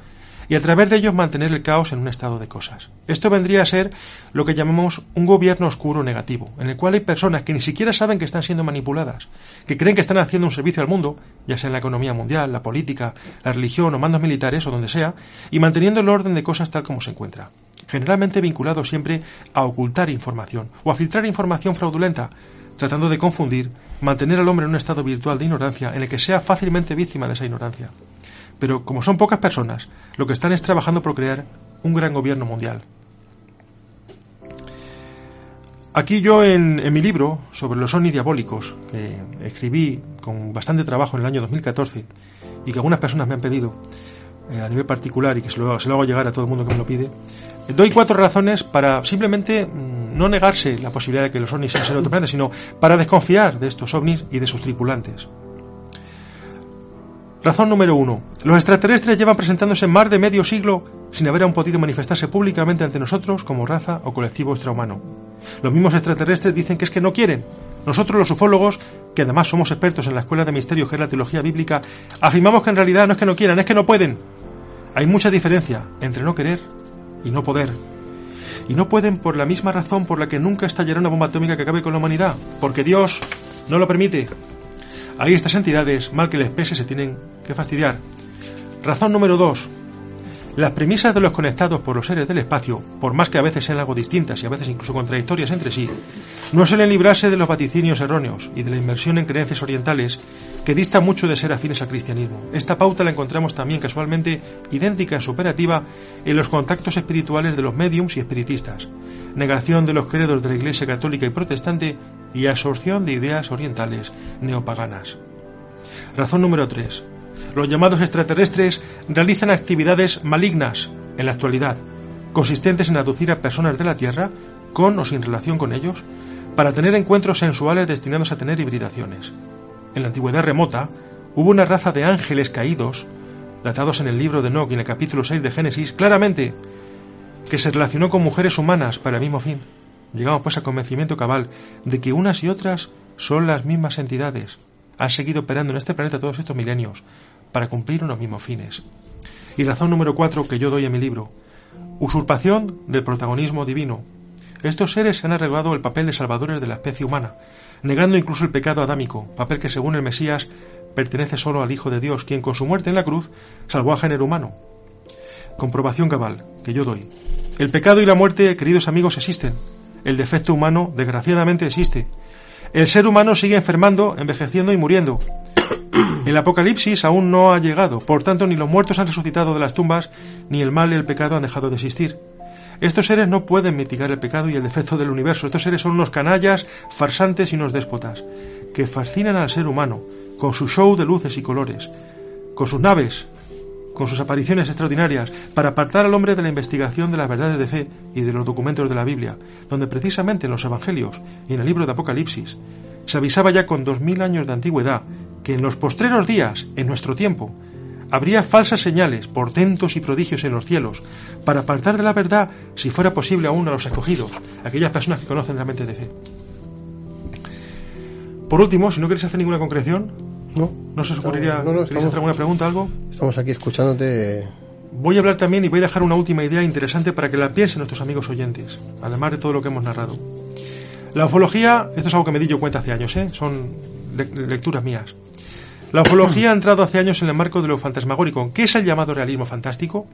y a través de ellos mantener el caos en un estado de cosas. Esto vendría a ser lo que llamamos un gobierno oscuro negativo, en el cual hay personas que ni siquiera saben que están siendo manipuladas, que creen que están haciendo un servicio al mundo, ya sea en la economía mundial, la política, la religión o mandos militares o donde sea, y manteniendo el orden de cosas tal como se encuentra. Generalmente vinculado siempre a ocultar información o a filtrar información fraudulenta, tratando de confundir, mantener al hombre en un estado virtual de ignorancia en el que sea fácilmente víctima de esa ignorancia. Pero como son pocas personas, lo que están es trabajando por crear un gran gobierno mundial. Aquí yo en, mi libro sobre los ovnis diabólicos, que escribí con bastante trabajo en el año 2014 y que algunas personas me han pedido eh, a nivel particular y que se lo, se hago llegar a todo el mundo que me lo pide, doy cuatro razones para simplemente mm, no negarse la posibilidad de que los ovnis sean seres otro planeta, sino para desconfiar de estos ovnis y de sus tripulantes. Razón número uno. Los extraterrestres llevan presentándose más de medio siglo sin haber aún podido manifestarse públicamente ante nosotros como raza o colectivo extrahumano. Los mismos extraterrestres dicen que es que no quieren. Nosotros los ufólogos, que además somos expertos en la escuela de misterios que es la teología bíblica, afirmamos que en realidad no es que no quieran, es que no pueden. Hay mucha diferencia entre no querer y no poder. Y no pueden por la misma razón por la que nunca estallará una bomba atómica que acabe con la humanidad, porque Dios no lo permite. Ahí estas entidades, mal que les pese, se tienen que fastidiar. Razón número dos. Las premisas de los conectados por los seres del espacio, por más que a veces sean algo distintas y a veces incluso contradictorias entre sí, no suelen librarse de los vaticinios erróneos y de la inmersión en creencias orientales que distan mucho de ser afines al cristianismo. Esta pauta la encontramos también casualmente idéntica en su operativa en los contactos espirituales de los médiums y espiritistas, negación de los credos de la Iglesia católica y protestante y absorción de ideas orientales neopaganas. Razón número 3. Los llamados extraterrestres realizan actividades malignas en la actualidad, consistentes en aducir a personas de la Tierra, con o sin relación con ellos, para tener encuentros sensuales destinados a tener hibridaciones. En la antigüedad remota, hubo una raza de ángeles caídos, datados en el libro de Enoch y en el capítulo 6 de Génesis, claramente, que se relacionó con mujeres humanas para el mismo fin. Llegamos pues al convencimiento cabal de que unas y otras son las mismas entidades. Han seguido operando en este planeta todos estos milenios para cumplir unos mismos fines. Y razón número cuatro que yo doy en mi libro. Usurpación del protagonismo divino. Estos seres se han arreglado el papel de salvadores de la especie humana, negando incluso el pecado adámico, papel que según el Mesías pertenece solo al Hijo de Dios, quien con su muerte en la cruz salvó a género humano. Comprobación cabal que yo doy. El pecado y la muerte, queridos amigos, existen, el defecto humano, desgraciadamente, existe. El ser humano sigue enfermando, envejeciendo y muriendo. El apocalipsis aún no ha llegado, por tanto ni los muertos han resucitado de las tumbas, ni el mal y el pecado han dejado de existir. Estos seres no pueden mitigar el pecado y el defecto del universo. Estos seres son unos canallas, farsantes y unos déspotas, que fascinan al ser humano, con su show de luces y colores, con sus naves, con sus apariciones extraordinarias, para apartar al hombre de la investigación de las verdades de fe y de los documentos de la Biblia, donde precisamente en los Evangelios y en el libro de Apocalipsis se avisaba ya con dos mil años de antigüedad que en los postreros días, en nuestro tiempo, habría falsas señales, portentos y prodigios en los cielos, para apartar de la verdad, si fuera posible aún a los escogidos, aquellas personas que conocen la mente de fe. Por último, si no queréis hacer ninguna concreción, No, ¿no se os ocurriría no, no, ¿queréis hacer alguna pregunta, algo? estamos aquí escuchándote. Voy a hablar también y voy a dejar una última idea interesante para que la piensen nuestros amigos oyentes, además de todo lo que hemos narrado. La ufología, esto es algo que me di yo cuenta hace años, ¿eh? son le- lecturas mías. La ufología ha entrado hace años en el marco de lo fantasmagórico. ¿Qué es el llamado realismo fantástico?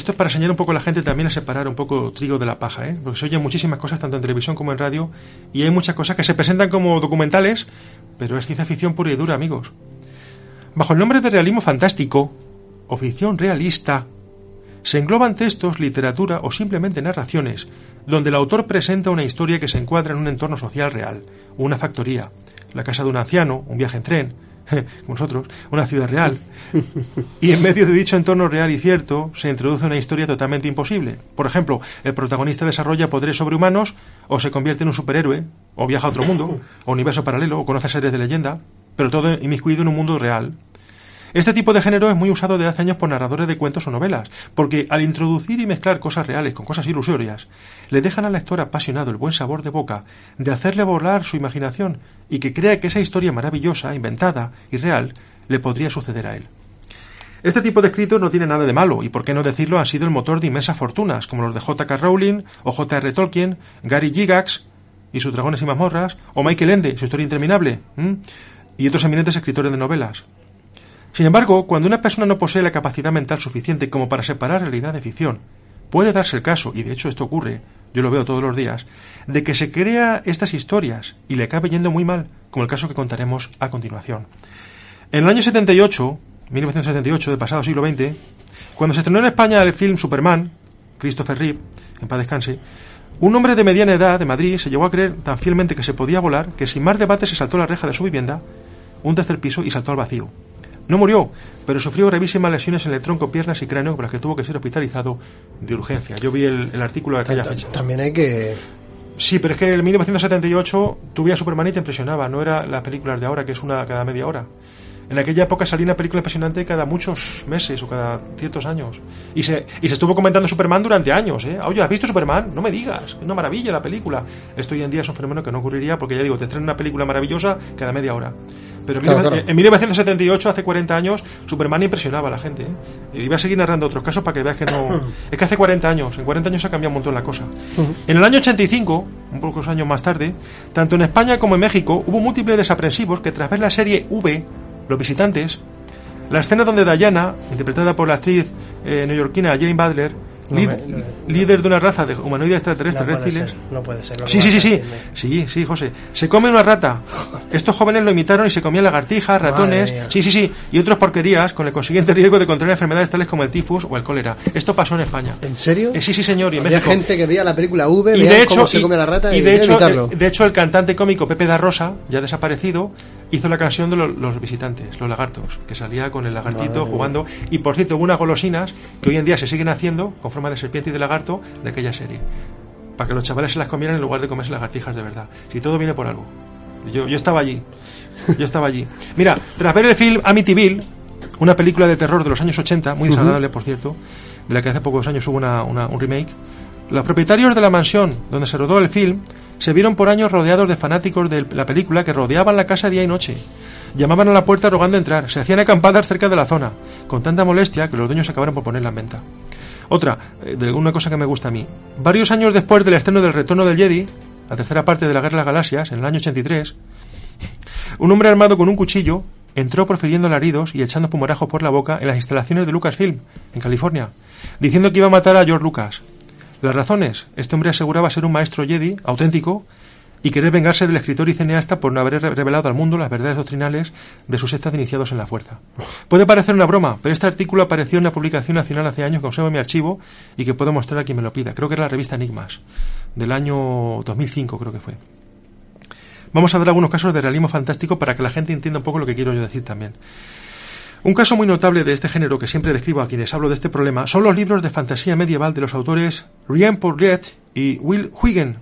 Esto es para enseñar un poco a la gente también a separar un poco trigo de la paja, ¿eh? porque se oyen muchísimas cosas tanto en televisión como en radio y hay muchas cosas que se presentan como documentales, pero es ciencia ficción pura y dura, amigos. Bajo el nombre de realismo fantástico o ficción realista, se engloban textos, literatura o simplemente narraciones, donde el autor presenta una historia que se encuadra en un entorno social real, una factoría, la casa de un anciano, un viaje en tren, como nosotros, una ciudad real. Y en medio de dicho entorno real y cierto se introduce una historia totalmente imposible. Por ejemplo, el protagonista desarrolla poderes sobrehumanos o se convierte en un superhéroe, o viaja a otro mundo, o universo paralelo, o conoce series de leyenda, pero todo inmiscuido en un mundo real. Este tipo de género es muy usado desde hace años por narradores de cuentos o novelas, porque al introducir y mezclar cosas reales con cosas ilusorias, le dejan al lector apasionado el buen sabor de boca de hacerle volar su imaginación y que crea que esa historia maravillosa, inventada y real le podría suceder a él. Este tipo de escritos no tiene nada de malo, y por qué no decirlo, han sido el motor de inmensas fortunas, como los de J.K. Rowling, o J.R. Tolkien, Gary Gygax y sus dragones y mazmorras, o Michael Ende, su historia interminable, y otros eminentes escritores de novelas. Sin embargo, cuando una persona no posee la capacidad mental suficiente como para separar realidad de ficción, puede darse el caso, y de hecho esto ocurre, yo lo veo todos los días, de que se crea estas historias y le acabe yendo muy mal, como el caso que contaremos a continuación. En el año 78, 1978 del pasado siglo XX, cuando se estrenó en España el film Superman, Christopher Reeve, en paz descanse, un hombre de mediana edad de Madrid se llegó a creer tan fielmente que se podía volar que sin más debate se saltó la reja de su vivienda, un tercer piso y saltó al vacío. No murió, pero sufrió gravísimas lesiones en el tronco, piernas y cráneo por las que tuvo que ser hospitalizado de urgencia. Yo vi el, el artículo de aquella fecha. También hay que. Sí, pero es que en 1978 tú veías Superman y te impresionaba, no era las películas de ahora, que es una cada media hora. En aquella época salía una película impresionante cada muchos meses o cada ciertos años. Y se, y se estuvo comentando Superman durante años, ¿eh? Oye, ¿has visto Superman? No me digas, es una maravilla la película. Esto hoy en día es un fenómeno que no ocurriría porque ya digo, te estrenan una película maravillosa cada media hora. Pero en, Claro, 19- claro. en 1978, hace 40 años, Superman impresionaba a la gente. ¿eh? Y voy a seguir narrando otros casos para que veas que no... es que hace 40 años, en 40 años ha cambiado un montón la cosa. En el año 85, un pocos años más tarde, tanto en España como en México hubo múltiples desaprensivos que tras ver la serie V, Los Visitantes, la escena donde Diana, interpretada por la actriz eh, neoyorquina Jane Butler, No lí- me- no- líder de una raza de humanoides extraterrestres no puede reptiles, ser, no puede ser. Sí, sí, sí, sí. Sí, sí, José. Se come una rata. Estos jóvenes lo imitaron y se comían lagartijas, ratones. Sí, sí, sí. Y otras porquerías con el consiguiente riesgo de contraer enfermedades tales como el tifus o el cólera. Esto pasó en España. ¿En serio? Eh, sí, sí, señor. Y en Había México. gente que veía la película V, Y de hecho, cómo se y- come la rata y, y de, hecho, imitarlo. eh, de hecho, el cantante cómico Pepe da Rosa, ya desaparecido, hizo la canción de lo- los, visitantes, los lagartos, que salía con el lagartito Madre jugando. Y por cierto, hubo unas golosinas que hoy en día se siguen haciendo con forma de serpiente y de lagarto de aquella serie. Para que los chavales se las comieran en lugar de comerse lagartijas de verdad. Si todo viene por algo. Yo, yo estaba allí. Yo estaba allí. Mira, tras ver el film Amityville, una película de terror de los años 80, muy desagradable, por cierto, de la que hace pocos años hubo una- una- un remake, los propietarios de la mansión donde se rodó el film se vieron por años rodeados de fanáticos de la película que rodeaban la casa día y noche. Llamaban a la puerta rogando entrar, se hacían acampadas cerca de la zona, con tanta molestia que los dueños acabaron por ponerla en venta. Otra, eh, de una cosa que me gusta a mí. Varios años después del estreno del Retorno del Jedi, la tercera parte de la Guerra de las Galaxias, en el año 83, un hombre armado con un cuchillo entró profiriendo alaridos y echando pumorajo por la boca en las instalaciones de Lucasfilm, en California, diciendo que iba a matar a George Lucas. Las razones, este hombre aseguraba ser un maestro Jedi auténtico y querer vengarse del escritor y cineasta por no haber revelado al mundo las verdades doctrinales de sus sectas iniciados en la fuerza. Puede parecer una broma, pero este artículo apareció en una publicación nacional hace años que conservo en mi archivo y que puedo mostrar a quien me lo pida. Creo que era la revista Enigmas, del año 2005 creo que fue. Vamos a dar algunos casos de realismo fantástico para que la gente entienda un poco lo que quiero yo decir también. Un caso muy notable de este género que siempre describo a quienes hablo de este problema son los libros de fantasía medieval de los autores Rien Pourriet y Will Huygen,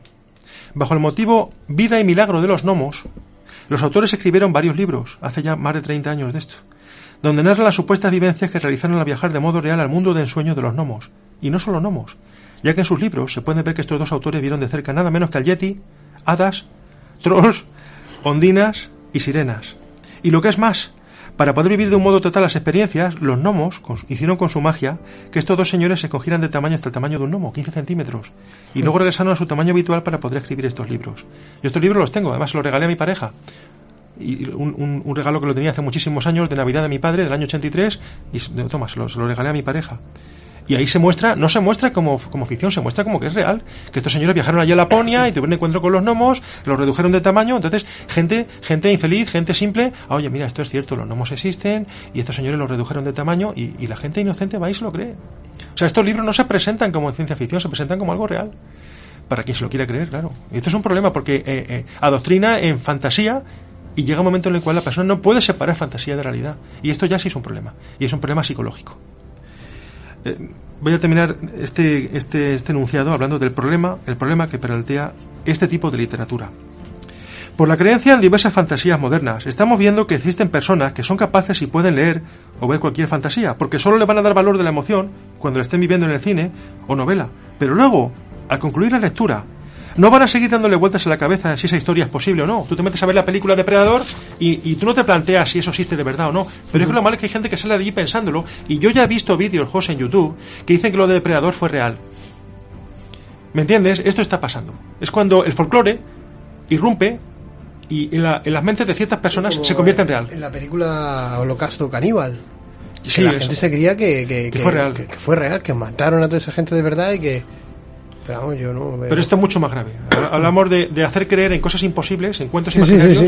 Bajo el motivo Vida y Milagro de los Gnomos, los autores escribieron varios libros, hace ya más de 30 años de esto, donde narran las supuestas vivencias que realizaron al viajar de modo real al mundo de ensueño de los gnomos, y no solo gnomos, ya que en sus libros se puede ver que estos dos autores vieron de cerca nada menos que al Yeti, hadas, trolls, ondinas y sirenas. Y lo que es más, para poder vivir de un modo total las experiencias, los gnomos hicieron con su magia que estos dos señores se cogieran de tamaño hasta el tamaño de un gnomo, 15 centímetros, y luego regresaron a su tamaño habitual para poder escribir estos libros. Yo estos libros los tengo, además los regalé a mi pareja. Y un, regalo que lo tenía hace muchísimos años, de Navidad de mi padre, del año 83, y toma, se lo regalé a mi pareja. Y ahí se muestra, no se muestra como, como ficción, se muestra como que es real. Que estos señores viajaron allí a Laponia y tuvieron encuentro con los gnomos, los redujeron de tamaño. Entonces, gente, gente infeliz, gente simple, ah, oye, mira, esto es cierto, los gnomos existen y estos señores los redujeron de tamaño y, la gente inocente va y se lo cree. O sea, estos libros no se presentan como ciencia ficción, se presentan como algo real. Para quien se lo quiera creer, claro. Y esto es un problema porque eh, eh, adoctrina en fantasía y llega un momento en el cual la persona no puede separar fantasía de realidad. Y esto ya sí es un problema. Y es un problema psicológico. Eh, voy a terminar este, este, este enunciado hablando del problema, el problema que plantea este tipo de literatura. Por la creencia en diversas fantasías modernas, estamos viendo que existen personas que son capaces y pueden leer o ver cualquier fantasía, porque solo le van a dar valor de la emoción cuando la estén viviendo en el cine o novela. Pero luego, al concluir la lectura, no van a seguir dándole vueltas a la cabeza si esa historia es posible o no. Tú te metes a ver la película Depredador y, y tú no te planteas si eso existe de verdad o no. Pero es que lo malo es que hay gente que sale de allí pensándolo. Y yo ya he visto vídeos, José, en YouTube, que dicen que lo de Depredador fue real. ¿Me entiendes? Esto está pasando. Es cuando el folclore irrumpe y en, las mentes de ciertas personas se convierte en real. En la película Holocausto Caníbal. Sí, la gente se creía que, fue real. que, fue real, que mataron a toda esa gente de verdad y que pero, esto es mucho más grave. Hablamos de, de, hacer creer en cosas imposibles, en cuentos imaginarios,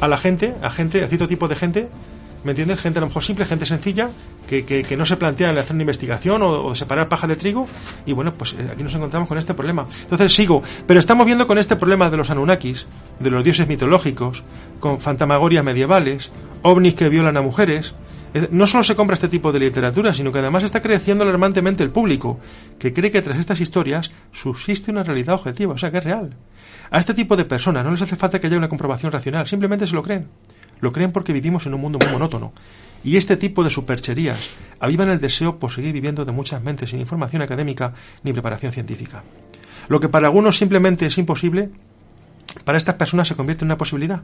a la gente, a gente, a cierto tipo de gente, ¿me entiendes? Gente a lo mejor simple, gente sencilla, que, que, no se plantea el hacer una investigación o, separar paja de trigo. Y bueno, pues eh, aquí nos encontramos con este problema. Entonces sigo. Pero estamos viendo con este problema de los Anunnakis, de los dioses mitológicos, con fantamagorias medievales, ovnis que violan a mujeres, no solo se compra este tipo de literatura, sino que además está creciendo alarmantemente el público, que cree que tras estas historias subsiste una realidad objetiva, o sea, que es real. A este tipo de personas no les hace falta que haya una comprobación racional, simplemente se lo creen. Lo creen porque vivimos en un mundo muy monótono. Y este tipo de supercherías avivan el deseo por seguir viviendo de muchas mentes sin información académica ni preparación científica. Lo que para algunos simplemente es imposible, para estas personas se convierte en una posibilidad.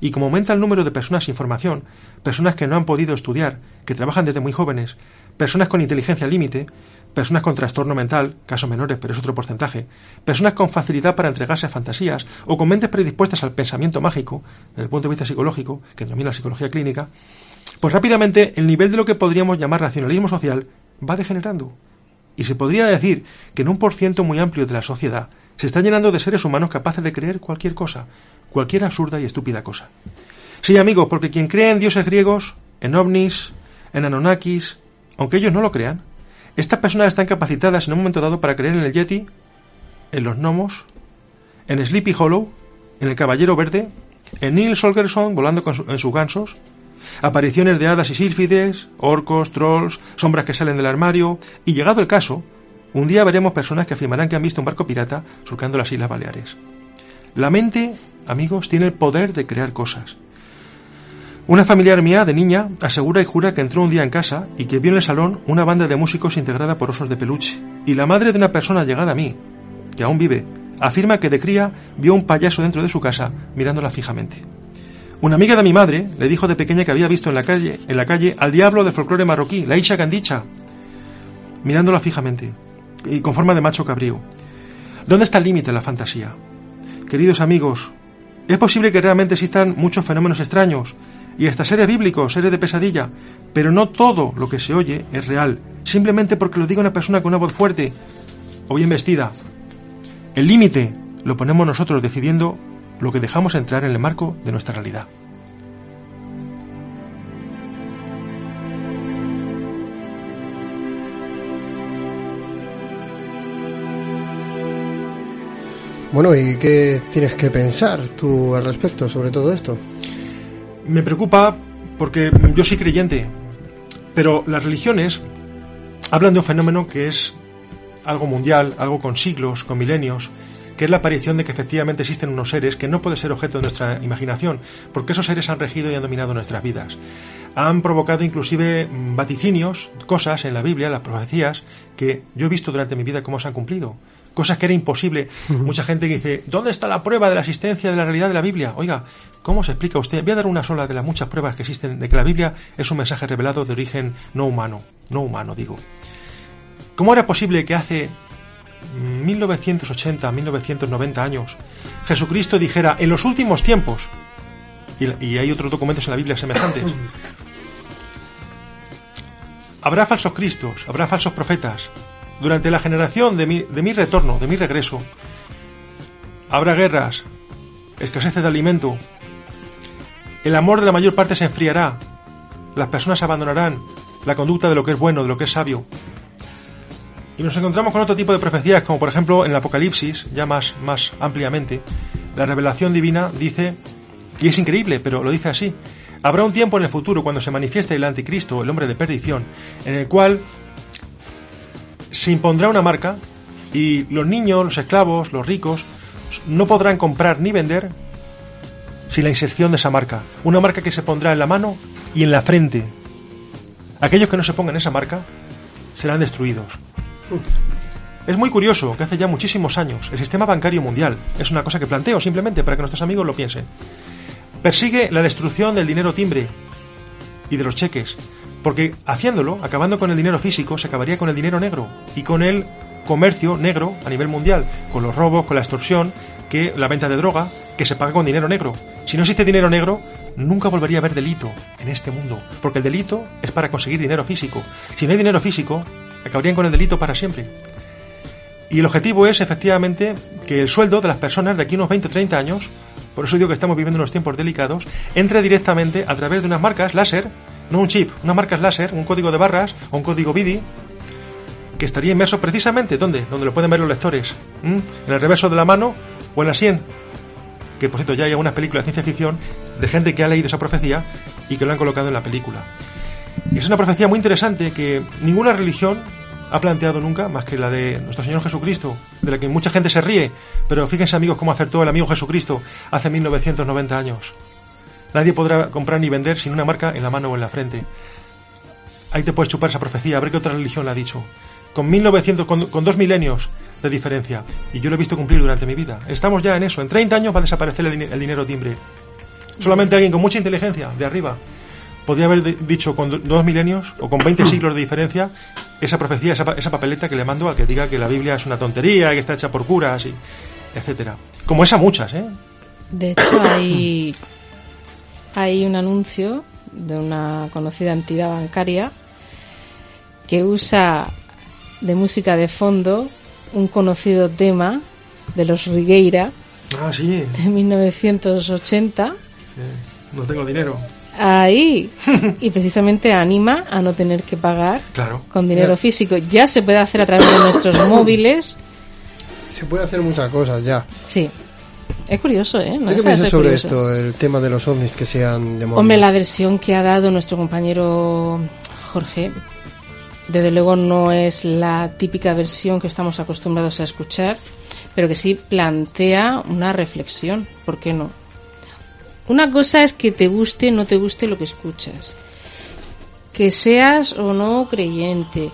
Y como aumenta el número de personas sin formación, personas que no han podido estudiar, que trabajan desde muy jóvenes, personas con inteligencia límite, personas con trastorno mental, casos menores pero es otro porcentaje, personas con facilidad para entregarse a fantasías o con mentes predispuestas al pensamiento mágico, desde el punto de vista psicológico, que domina la psicología clínica, pues rápidamente el nivel de lo que podríamos llamar racionalismo social va degenerando. Y se podría decir que en un porciento muy amplio de la sociedad se está llenando de seres humanos capaces de creer cualquier cosa, cualquier absurda y estúpida cosa. Sí, amigos, porque quien cree en dioses griegos, en ovnis, en Anunnakis, aunque ellos no lo crean, estas personas están capacitadas en un momento dado para creer en el Yeti, en los gnomos, en Sleepy Hollow, en el Caballero Verde, en Neil Solgerson volando en sus gansos, apariciones de hadas y sílfides, orcos, trolls, sombras que salen del armario, y llegado el caso, un día veremos personas que afirmarán que han visto un barco pirata surcando las Islas Baleares. La mente amigos, tiene el poder de crear cosas. Una familiar mía de niña asegura y jura que entró un día en casa y que vio en el salón una banda de músicos integrada por osos de peluche. Y la madre de una persona llegada a mí, que aún vive, afirma que de cría vio un payaso dentro de su casa mirándola fijamente. Una amiga de mi madre le dijo de pequeña que había visto en la calle, en la calle al diablo de folclore marroquí, la Isha Candicha, mirándola fijamente y con forma de macho cabrío. ¿Dónde está el límite de la fantasía? Queridos amigos, es posible que realmente existan muchos fenómenos extraños y hasta seres bíblicos, seres de pesadilla, pero no todo lo que se oye es real, simplemente porque lo diga una persona con una voz fuerte o bien vestida. El límite lo ponemos nosotros decidiendo lo que dejamos entrar en el marco de nuestra realidad. Bueno, ¿y qué tienes que pensar tú al respecto sobre todo esto? Me preocupa porque yo soy creyente, pero las religiones hablan de un fenómeno que es algo mundial, algo con siglos, con milenios, que es la aparición de que efectivamente existen unos seres que no pueden ser objeto de nuestra imaginación, porque esos seres han regido y han dominado nuestras vidas. Han provocado inclusive vaticinios, cosas en la Biblia, las profecías, que yo he visto durante mi vida cómo se han cumplido cosas que era imposible. Mucha gente que dice, ¿dónde está la prueba de la existencia de la realidad de la Biblia? Oiga, ¿cómo se explica usted? Voy a dar una sola de las muchas pruebas que existen de que la Biblia es un mensaje revelado de origen no humano, no humano digo. ¿Cómo era posible que hace 1980, 1990 años Jesucristo dijera, en los últimos tiempos, y, y hay otros documentos en la Biblia semejantes, habrá falsos cristos, habrá falsos profetas, durante la generación de mi, de mi retorno, de mi regreso, habrá guerras, escasez de alimento, el amor de la mayor parte se enfriará, las personas abandonarán la conducta de lo que es bueno, de lo que es sabio. Y nos encontramos con otro tipo de profecías, como por ejemplo en el Apocalipsis, ya más, más ampliamente, la revelación divina dice, y es increíble, pero lo dice así, habrá un tiempo en el futuro cuando se manifieste el anticristo, el hombre de perdición, en el cual se impondrá una marca y los niños, los esclavos, los ricos, no podrán comprar ni vender sin la inserción de esa marca. Una marca que se pondrá en la mano y en la frente. Aquellos que no se pongan esa marca serán destruidos. Es muy curioso que hace ya muchísimos años el sistema bancario mundial, es una cosa que planteo simplemente para que nuestros amigos lo piensen, persigue la destrucción del dinero timbre y de los cheques, porque haciéndolo, acabando con el dinero físico, se acabaría con el dinero negro y con el comercio negro a nivel mundial, con los robos, con la extorsión, que la venta de droga, que se paga con dinero negro. Si no existe dinero negro, nunca volvería a haber delito en este mundo, porque el delito es para conseguir dinero físico. Si no hay dinero físico, acabarían con el delito para siempre. Y el objetivo es efectivamente que el sueldo de las personas de aquí unos 20 o 30 años, por eso digo que estamos viviendo unos tiempos delicados, entre directamente a través de unas marcas láser no un chip, una marca láser, un código de barras o un código BIDI que estaría inmerso precisamente ¿dónde? Donde lo pueden ver los lectores, en el reverso de la mano o en la sien. Que por cierto ya hay algunas películas de ciencia ficción de gente que ha leído esa profecía y que lo han colocado en la película. Y es una profecía muy interesante que ninguna religión ha planteado nunca más que la de nuestro Señor Jesucristo, de la que mucha gente se ríe, pero fíjense amigos cómo acertó el amigo Jesucristo hace 1990 años. Nadie podrá comprar ni vender sin una marca en la mano o en la frente. Ahí te puedes chupar esa profecía, a ver qué otra religión la ha dicho. Con 1900, con, dos milenios de diferencia. Y yo lo he visto cumplir durante mi vida. Estamos ya en eso. En 30 años va a desaparecer el, dinero timbre. Solamente alguien con mucha inteligencia, de arriba, podría haber dicho con dos milenios o con 20 siglos de diferencia esa profecía, esa, esa, papeleta que le mando al que diga que la Biblia es una tontería, que está hecha por curas, y etcétera. Como esa muchas, ¿eh? De hecho, hay hay un anuncio de una conocida entidad bancaria que usa de música de fondo un conocido tema de los Rigueira ah, sí. de 1980. no tengo dinero. Ahí. y precisamente anima a no tener que pagar claro. con dinero físico. Ya se puede hacer a través de nuestros móviles. Se puede hacer muchas cosas ya. Sí. Es curioso, ¿eh? qué piensas sobre esto, el tema de los ovnis que sean demonios? Hombre, la versión que ha dado nuestro compañero Jorge, desde luego no es la típica versión que estamos acostumbrados a escuchar, pero que sí plantea una reflexión, ¿por qué no? Una cosa es que te guste o no te guste lo que escuchas, que seas o no creyente,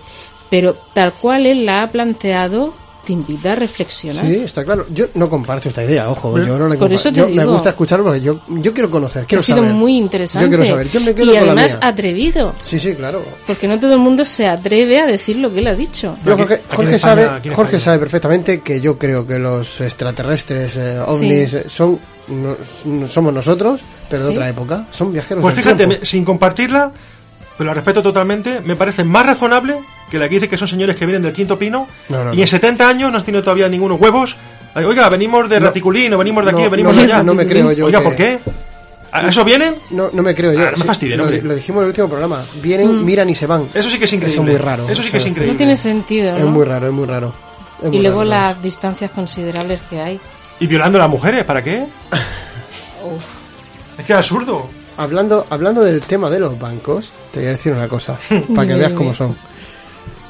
pero tal cual él la ha planteado, te invita a reflexionar. Sí, está claro. Yo no comparto esta idea, ojo. yo no la Por eso yo me gusta escucharlo porque yo, yo quiero conocer, quiero ha sido muy interesante. Yo quiero saber. Yo me quedo y además atrevido. Sí, sí, claro. Porque no todo el mundo se atreve a decir lo que él ha dicho. Jorge, Jorge sabe, Jorge sabe perfectamente que yo creo que los extraterrestres eh, ovnis son no, somos nosotros, pero de otra época. Son viajeros. Pues fíjate, sin compartirla, pero la respeto totalmente, me parece más razonable que la que dice que son señores que vienen del quinto pino y en 70 años no tiene todavía ningunos huevos Oiga, venimos de Raticulín, o venimos de aquí, No, o venimos no de allá. no me creo yo Oiga, que- ¿por qué? ¿A eso vienen? No, no me creo yo. Ah, no me fastidie, lo, lo dijimos en el último programa. Vienen, miran y se van. Eso sí que es increíble. Eso es muy raro. Eso sí que es increíble. No tiene sentido, Es ¿no? muy raro, es muy raro. Es Y muy luego raro, las distancias considerables que hay. ¿Y violando a las mujeres? ¿Para qué? Es que es absurdo. Hablando, hablando del tema de los bancos, te voy a decir una cosa, para que veas cómo son.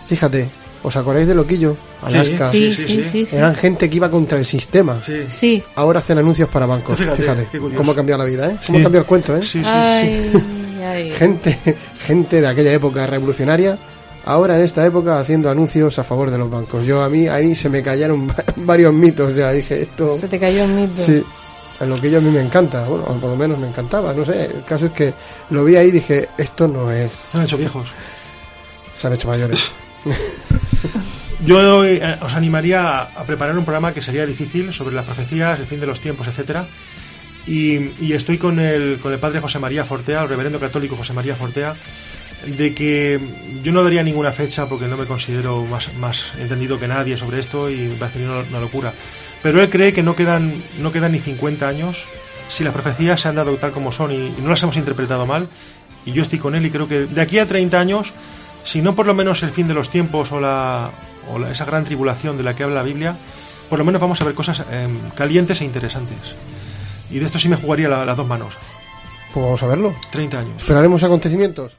Fíjate, ¿os acordáis de Loquillo? Alaska. Sí, sí, sí, sí. sí. sí. Eran gente que iba contra el sistema. Sí. Sí. Ahora hacen anuncios para bancos. Fíjate, Fíjate, qué curioso. cómo ha cambiado la vida, ¿eh? Cómo Sí. ha cambiado el cuento, ¿eh? Sí, sí, sí. Ay, ay. Gente, gente de aquella época revolucionaria, ahora en esta época haciendo anuncios a favor de los bancos. Yo a mí, ahí se me callaron varios mitos, ya dije, esto... Se te cayó el mito. Sí, en lo que yo a mí me encanta, bueno, o por lo menos me encantaba, no sé, el caso es que lo vi ahí y dije, esto no es, Se han hecho viejos. se han hecho mayores. Yo eh, os animaría a, a preparar un programa que sería difícil sobre las profecías, el fin de los tiempos, etcétera. Y, y estoy con el, con el padre José María Fortea, el reverendo católico José María Fortea, de que yo no daría ninguna fecha porque no me considero más, más entendido que nadie sobre esto y me parece una, una locura. Pero él cree que no quedan, no quedan ni 50 años si las profecías se han dado tal como son y, y no las hemos interpretado mal. Y yo estoy con él y creo que de aquí a 30 años, si no por lo menos el fin de los tiempos o, la, o la- esa gran tribulación de la que habla la Biblia, por lo menos vamos a ver cosas em, calientes e interesantes. Y de esto sí me jugaría la- las dos manos. Pues vamos a verlo. 30 años. Esperaremos acontecimientos.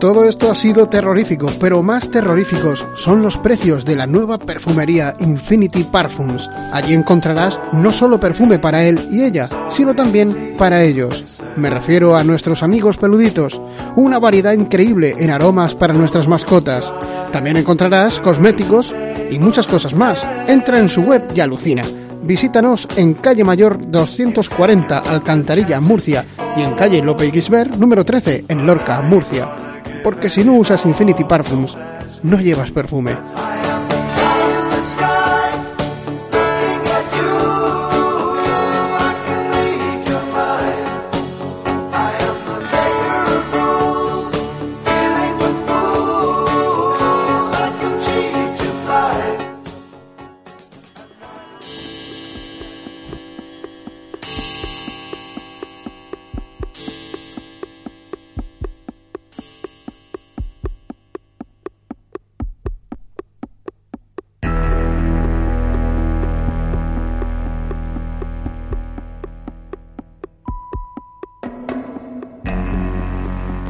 Todo esto ha sido terrorífico, pero más terroríficos son los precios de la nueva perfumería Infinity Parfums. Allí encontrarás no solo perfume para él y ella, sino también para ellos. Me refiero a nuestros amigos peluditos, una variedad increíble en aromas para nuestras mascotas. También encontrarás cosméticos y muchas cosas más. Entra en su web y alucina. Visítanos en calle Mayor 240 Alcantarilla, Murcia y en calle Lope Gisbert número 13 en Lorca, Murcia. Porque si no usas Infinity Parfums, no llevas perfume.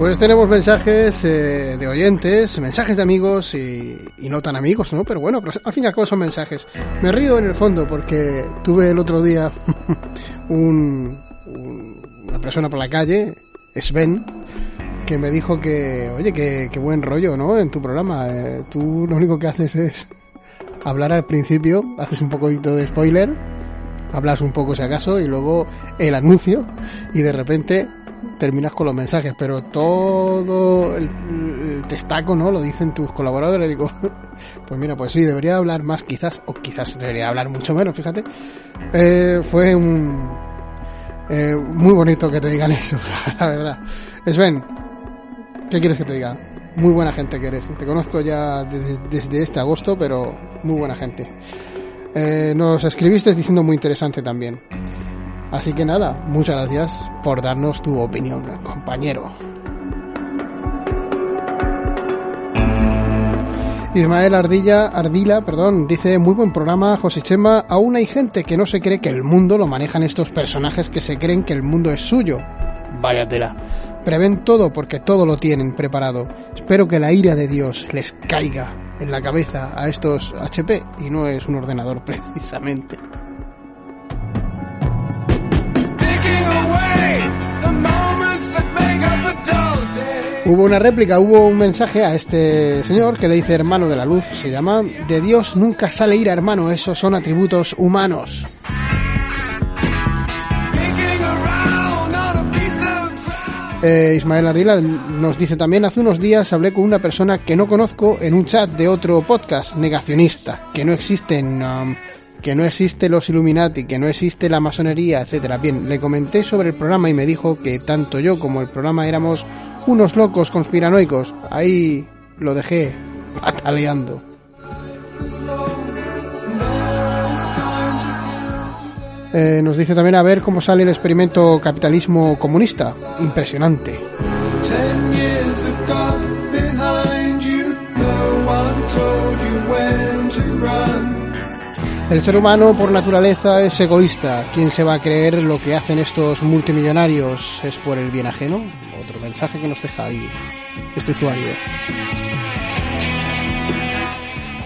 Pues tenemos mensajes eh, de oyentes, mensajes de amigos y, y no tan amigos, ¿no? Pero bueno, al fin y al cabo son mensajes. Me río en el fondo porque tuve el otro día un, un- una persona por la calle, Sven, que me dijo que, oye, que, que buen rollo, ¿no? En tu programa. Eh, tú lo único que haces es hablar al principio, haces un poquito de spoiler, hablas un poco si acaso y luego el anuncio y de repente terminas con los mensajes, pero todo el, el ¿no? Lo dicen tus colaboradores. Digo, pues mira, pues sí, debería hablar más quizás, o quizás debería hablar mucho menos, fíjate. Eh, fue un... eh, muy bonito que te digan eso, la verdad. Sven, ¿qué quieres que te diga? Muy buena gente que eres. Te conozco ya desde, desde este agosto, pero muy buena gente. Eh, nos escribiste diciendo muy interesante también. Así que nada, muchas gracias por darnos tu opinión, compañero. Ismael Ardilla, Ardila, perdón, dice muy buen programa, José Chema. Aún hay gente que no se cree que el mundo lo manejan estos personajes que se creen que el mundo es suyo. Váyatela. Prevén todo porque todo lo tienen preparado. Espero que la ira de Dios les caiga en la cabeza a estos HP y no es un ordenador precisamente. Hubo una réplica, hubo un mensaje a este señor que le dice hermano de la luz, se llama, de Dios nunca sale ira hermano, esos son atributos humanos. Eh, Ismael Ardila nos dice también, hace unos días hablé con una persona que no conozco en un chat de otro podcast negacionista, que no existen, um, que no existe los Illuminati, que no existe la masonería, etcétera. Bien, le comenté sobre el programa y me dijo que tanto yo como el programa éramos unos locos conspiranoicos. Ahí lo dejé pataleando. Eh, nos dice también a ver cómo sale el experimento capitalismo comunista. Impresionante. El ser humano por naturaleza es egoísta. ¿Quién se va a creer lo que hacen estos multimillonarios? ¿Es por el bien ajeno? Otro mensaje que nos deja ahí este usuario.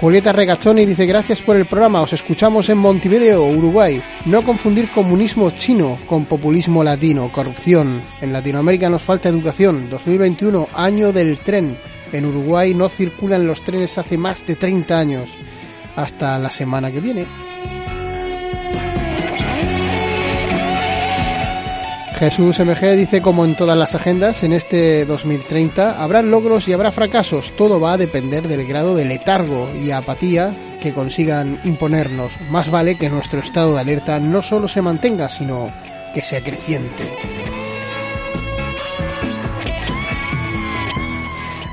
Julieta Regachoni dice gracias por el programa, os escuchamos en Montevideo, Uruguay. No confundir comunismo chino con populismo latino, corrupción. En Latinoamérica nos falta educación. 2021, año del tren. En Uruguay no circulan los trenes hace más de 30 años. Hasta la semana que viene. Jesús MG dice como en todas las agendas, en este 2030 habrá logros y habrá fracasos. Todo va a depender del grado de letargo y apatía que consigan imponernos. Más vale que nuestro estado de alerta no solo se mantenga, sino que sea creciente.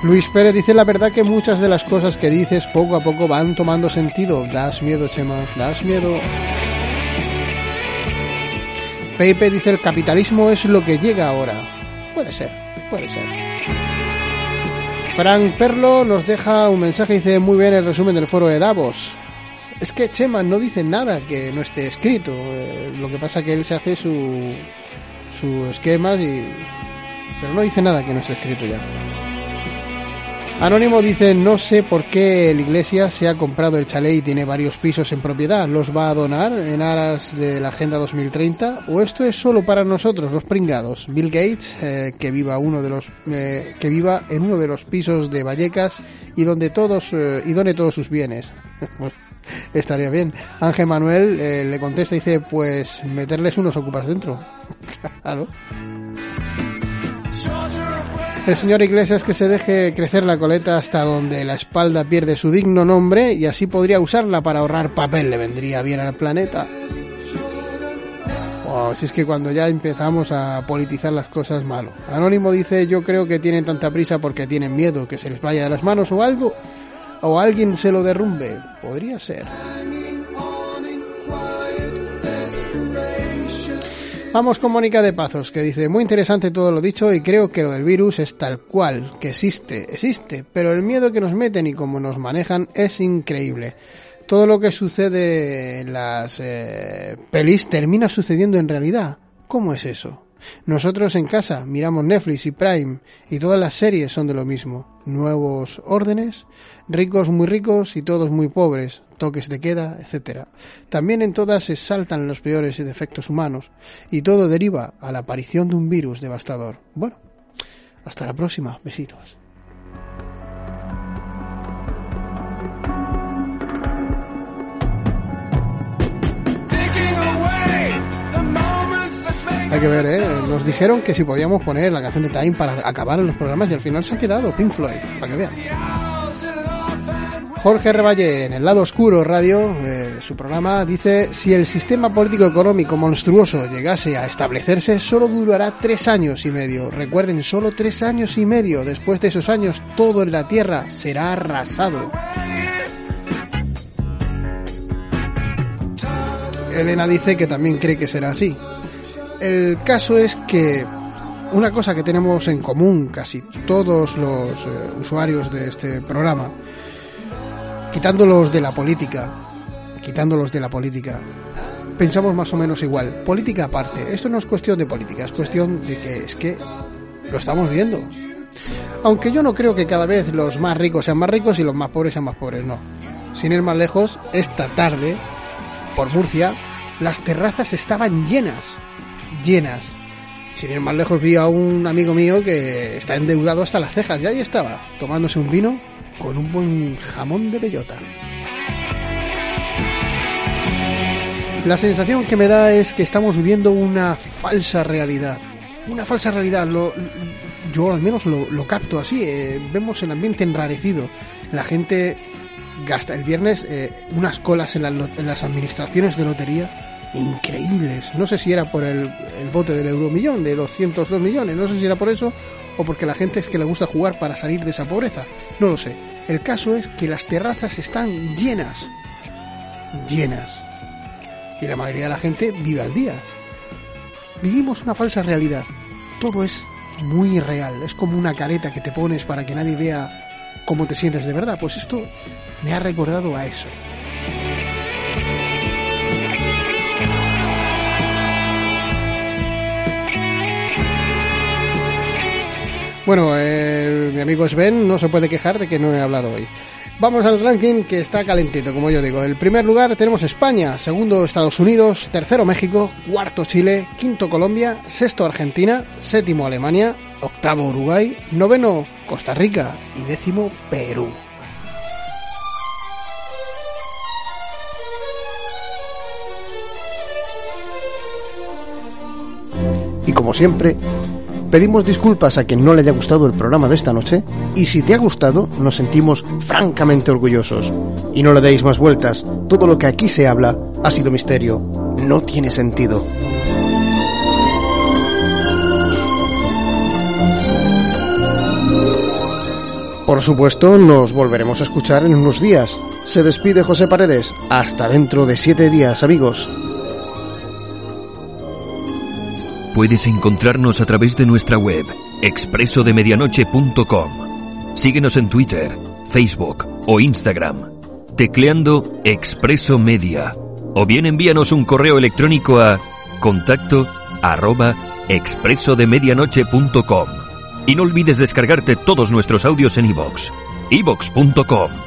Luis Pérez dice la verdad que muchas de las cosas que dices poco a poco van tomando sentido. Das miedo, Chema, das miedo. Pepe dice el capitalismo es lo que llega ahora. Puede ser, puede ser. Frank Perlo nos deja un mensaje y dice muy bien el resumen del foro de Davos. Es que Chema no dice nada que no esté escrito. Eh, lo que pasa que él se hace su, su esquemas y... Pero no dice nada que no esté escrito ya. Anónimo dice, no sé por qué la iglesia se ha comprado el chalet y tiene varios pisos en propiedad. ¿Los va a donar en aras de la Agenda 2030? ¿O esto es solo para nosotros, los pringados? Bill Gates, eh, que viva uno de los eh, que viva en uno de los pisos de Vallecas y donde todos eh, y done todos sus bienes. Estaría bien. Ángel Manuel le contesta y dice, pues meterles unos ocupas dentro. claro. El señor Iglesias que se deje crecer la coleta hasta donde la espalda pierde su digno nombre y así podría usarla para ahorrar papel, le vendría bien al planeta. Oh, si es que cuando ya empezamos a politizar las cosas, malo. Anónimo dice, yo creo que tienen tanta prisa porque tienen miedo que se les vaya de las manos o algo, o alguien se lo derrumbe. Podría ser. Vamos con Mónica de Pazos, que dice, muy interesante todo lo dicho y creo que lo del virus es tal cual, que existe, existe, pero el miedo que nos meten y cómo nos manejan es increíble. Todo lo que sucede en las eh, pelis termina sucediendo en realidad. ¿Cómo es eso? Nosotros en casa miramos Netflix y Prime y todas las series son de lo mismo. Nuevos órdenes, ricos muy ricos y todos muy pobres, toques de queda, etc. También en todas se saltan los peores defectos humanos y todo deriva a la aparición de un virus devastador. Bueno, hasta la próxima. Besitos. Hay que ver, ¿eh? Nos dijeron que si podíamos poner la canción de Time para acabar en los programas y al final se ha quedado Pink Floyd, para que vean. Jorge Revalle, en el lado oscuro radio, eh, su programa dice, si el sistema político económico monstruoso llegase a establecerse, solo durará tres años y medio. Recuerden, solo tres años y medio. Después de esos años, todo en la Tierra será arrasado. Elena dice que también cree que será así. El caso es que una cosa que tenemos en común casi todos los eh, usuarios de este programa, quitándolos de la política, quitándolos de la política, pensamos más o menos igual. Política aparte, esto no es cuestión de política, es cuestión de que es que lo estamos viendo. Aunque yo no creo que cada vez los más ricos sean más ricos y los más pobres sean más pobres, no. Sin ir más lejos, esta tarde, por Murcia, las terrazas estaban llenas llenas. Sin ir más lejos vi a un amigo mío que está endeudado hasta las cejas y ahí estaba, tomándose un vino con un buen jamón de bellota. La sensación que me da es que estamos viviendo una falsa realidad. Una falsa realidad, lo, yo al menos lo, capto así. Eh, vemos el ambiente enrarecido. La gente gasta el viernes eh, unas colas en, las administraciones de lotería increíbles. No sé si era por el, bote del euromillón de 202 millones, no sé si era por eso o porque la gente es que le gusta jugar para salir de esa pobreza. No lo sé. El caso es que las terrazas están llenas. Llenas. Y la mayoría de la gente vive al día. Vivimos una falsa realidad. Todo es muy real. Es como una careta que te pones para que nadie vea cómo te sientes de verdad. Pues esto me ha recordado a eso. Bueno, mi amigo Sven no se puede quejar de que no he hablado hoy. Vamos al ranking que está calentito, como yo digo. En primer lugar tenemos España, segundo Estados Unidos, tercero México, cuarto Chile, quinto Colombia, sexto Argentina, séptimo Alemania, octavo Uruguay, noveno Costa Rica y décimo Perú. Y como siempre, Pedimos disculpas a quien no le haya gustado el programa de esta noche y si te ha gustado nos sentimos francamente orgullosos. Y no le deis más vueltas, todo lo que aquí se habla ha sido misterio, no tiene sentido. Por supuesto, nos volveremos a escuchar en unos días. Se despide José Paredes. Hasta dentro de siete días, amigos. Puedes encontrarnos a través de nuestra web, expresodemedianoche.com. Síguenos en Twitter, Facebook o Instagram, tecleando Expreso Media. O bien envíanos un correo electrónico a contacto arroba expresodemedianoche.com. Y no olvides descargarte todos nuestros audios en iVoox, iVoox.com.